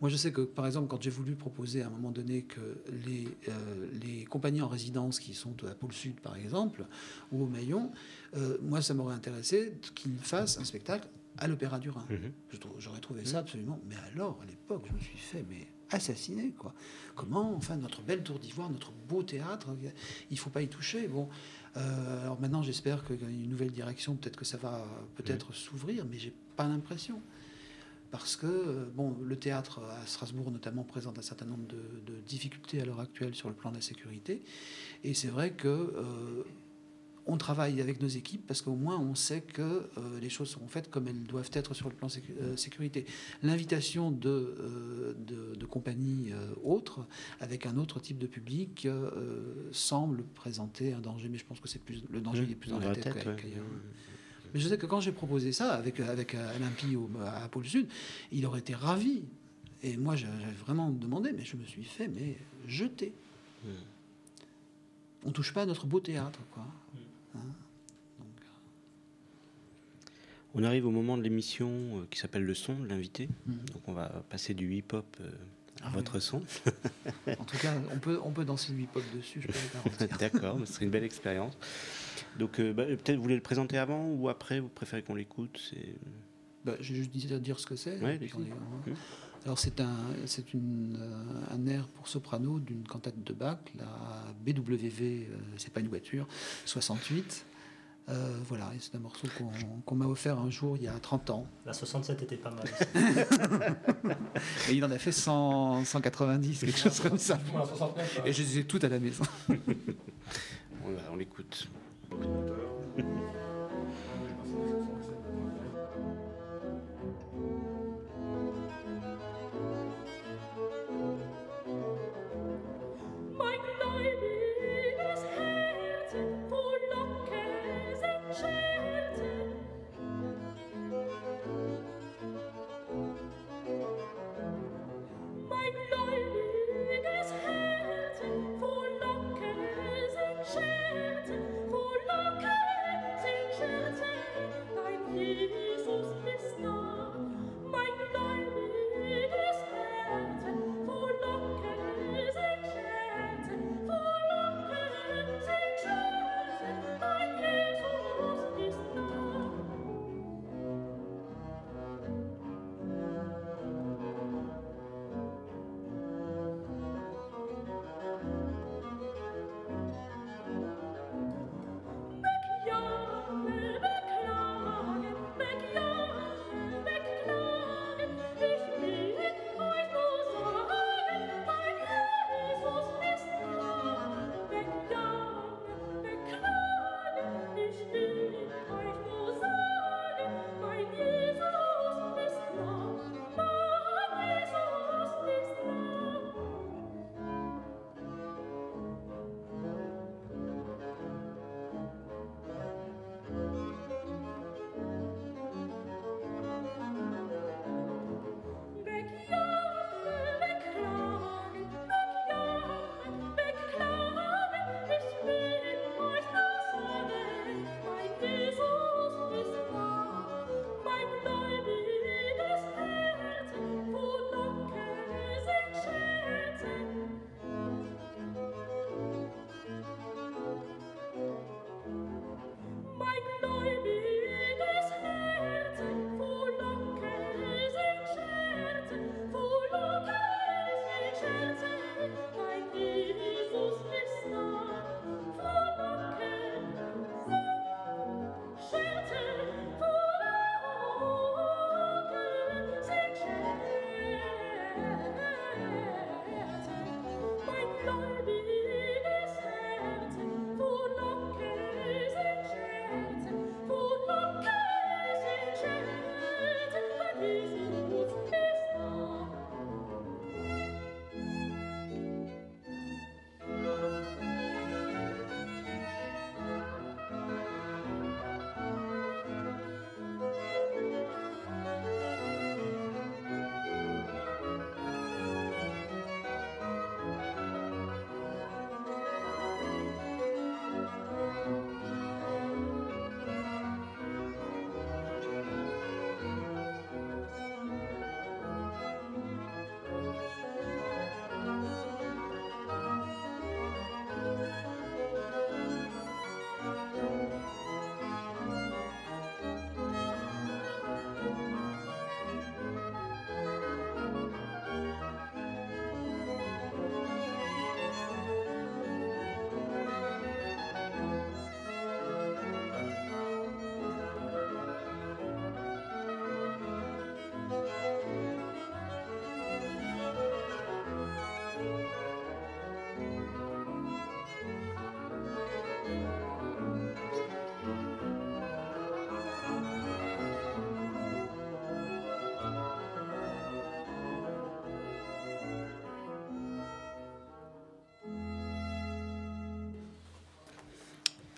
Moi, je sais que, par exemple, quand j'ai voulu proposer à un moment donné que les, euh, les compagnies en résidence qui sont à Pôle Sud, par exemple, ou au Maillon, euh, moi, ça m'aurait intéressé qu'ils fassent un spectacle à l'Opéra du Rhin. Mhm. J'aurais trouvé ça absolument. Mais alors, à l'époque, je me suis fait mais assassiner, quoi. Comment, enfin, notre belle tour d'ivoire, notre beau théâtre, il faut pas y toucher. Bon, euh, alors maintenant, j'espère qu'il y a une nouvelle direction, peut-être que ça va peut-être s'ouvrir, mais j'ai pas l'impression. Parce que, euh, bon, le théâtre à Strasbourg notamment présente un certain nombre de, de difficultés à l'heure actuelle sur le plan de la sécurité. Et c'est vrai que euh, on travaille avec nos équipes parce qu'au moins on sait que euh, les choses seront faites comme elles doivent être sur le plan sécu- euh, sécurité. L'invitation de, de, de compagnies autres, avec un autre type de public, semble présenter un danger, mais je pense que c'est plus le danger il est plus dans, la tête, ouais. qu'ailleurs. Mais je sais que quand j'ai proposé ça avec, avec Alain Pi au- à Pôle Sud, il aurait été ravi. Et moi, j'ai j'ai vraiment demandé, mais je me suis fait mais jeter. On touche pas à notre beau théâtre, quoi. Hein? Donc, On arrive au moment de l'émission euh, qui s'appelle Le son de l'invité. Mhm. Donc on va passer du hip-hop euh, à Ah votre oui. son. en tout cas, on peut, on peut danser du hip-hop dessus, je peux le garantir. D'accord, mais ce serait une belle expérience. Donc euh, bah, peut-être vous voulez le présenter avant ou après, vous préférez qu'on l'écoute c'est... Bah, je vais juste dire, dire ce que c'est. Ouais, Mhm. Alors c'est un, c'est une, euh, un air pour soprano d'une cantate de Bach, la BWV, euh, c'est pas une voiture, 68. Euh, voilà, c'est un morceau qu'on qu'on m'a offert un jour il y a 30 ans. La 67 était pas mal. Et il en a fait 100, 190, quelque chose comme ça. 69, Et je les ai toutes à la maison. On, on l'écoute. ordinateur.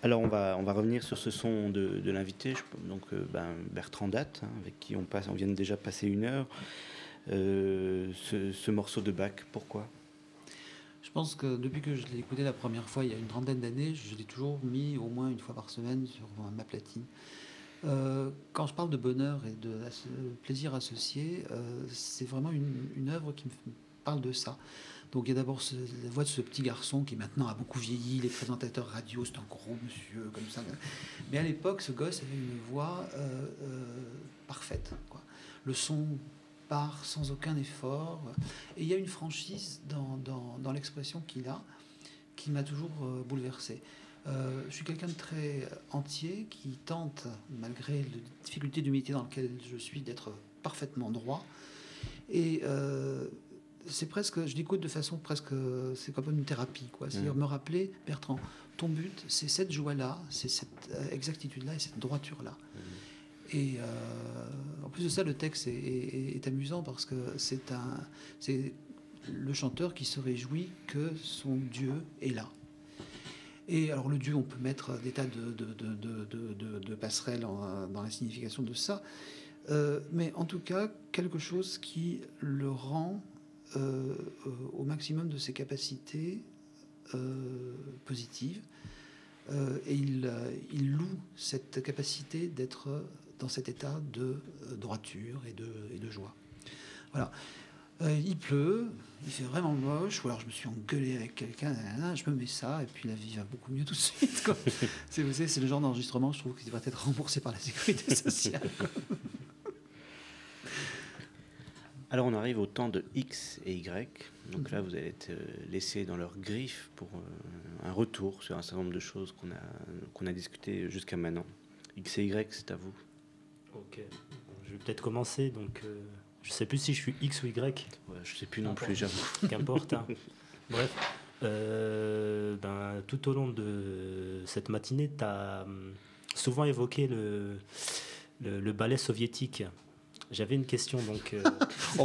Alors on va, revenir sur ce son de, l'invité, donc euh, ben, Bertrand Date, hein, avec qui on, passe, on vient de déjà passer une heure. Euh, ce, ce morceau de Bach, pourquoi? Je pense que depuis que je l'ai écouté la première fois, il y a une trentaine d'années, je l'ai toujours mis au moins une fois par semaine sur ma platine. Euh, quand je parle de bonheur et de plaisir associé, c'est vraiment une, œuvre qui me parle de ça. Donc il y a d'abord la voix de ce petit garçon qui maintenant a beaucoup vieilli, les présentateurs radio, c'est un gros monsieur comme ça. Mais à l'époque, ce gosse avait une voix euh, euh, parfaite. Le son part sans aucun effort. Et il y a une franchise dans, l'expression qu'il a qui m'a toujours euh, bouleversé. Euh, je suis quelqu'un de très entier qui tente, malgré les difficultés du métier dans lequel je suis, d'être parfaitement droit. Et c'est presque, je l'écoute de façon presque, c'est comme une thérapie, quoi. C'est-à-dire Mhm. me rappeler, Bertrand, ton but, c'est cette joie-là, c'est cette euh, exactitude-là et cette droiture-là. Et euh, en plus de ça, le texte est, est- est amusant parce que c'est un, c'est le chanteur qui se réjouit que son Dieu est là. Et alors le Dieu, on peut mettre des tas de, de, de, de- de- de- de passerelles en- dans la signification de ça, Euh, mais en tout cas quelque chose qui le rend euh, au maximum de ses capacités euh, positives. Euh, et il, il loue cette capacité d'être dans cet état de droiture et de, et de joie. Voilà. Il pleut, il fait vraiment moche, ou alors je me suis engueulé avec quelqu'un, je me mets ça, et puis la vie va beaucoup mieux tout de suite. C'est, vous savez, c'est le genre d'enregistrement, je trouve, qui devrait être remboursé par la sécurité sociale. quoi. Alors on arrive au temps de X et Y. Donc là, vous allez être euh, laissés dans leur griffe pour euh, un retour sur un certain nombre de choses qu'on a, qu'on a discuté jusqu'à maintenant. X et Y, c'est à vous. Ok. Je vais peut-être commencer. Donc, euh, je sais plus si je suis X ou Y. Ouais, je sais plus non plus, j'avoue. Qu'importe. hein. Bref. Euh, ben, tout au long de cette matinée, tu as souvent évoqué le, le, le ballet soviétique. J'avais une question donc. euh,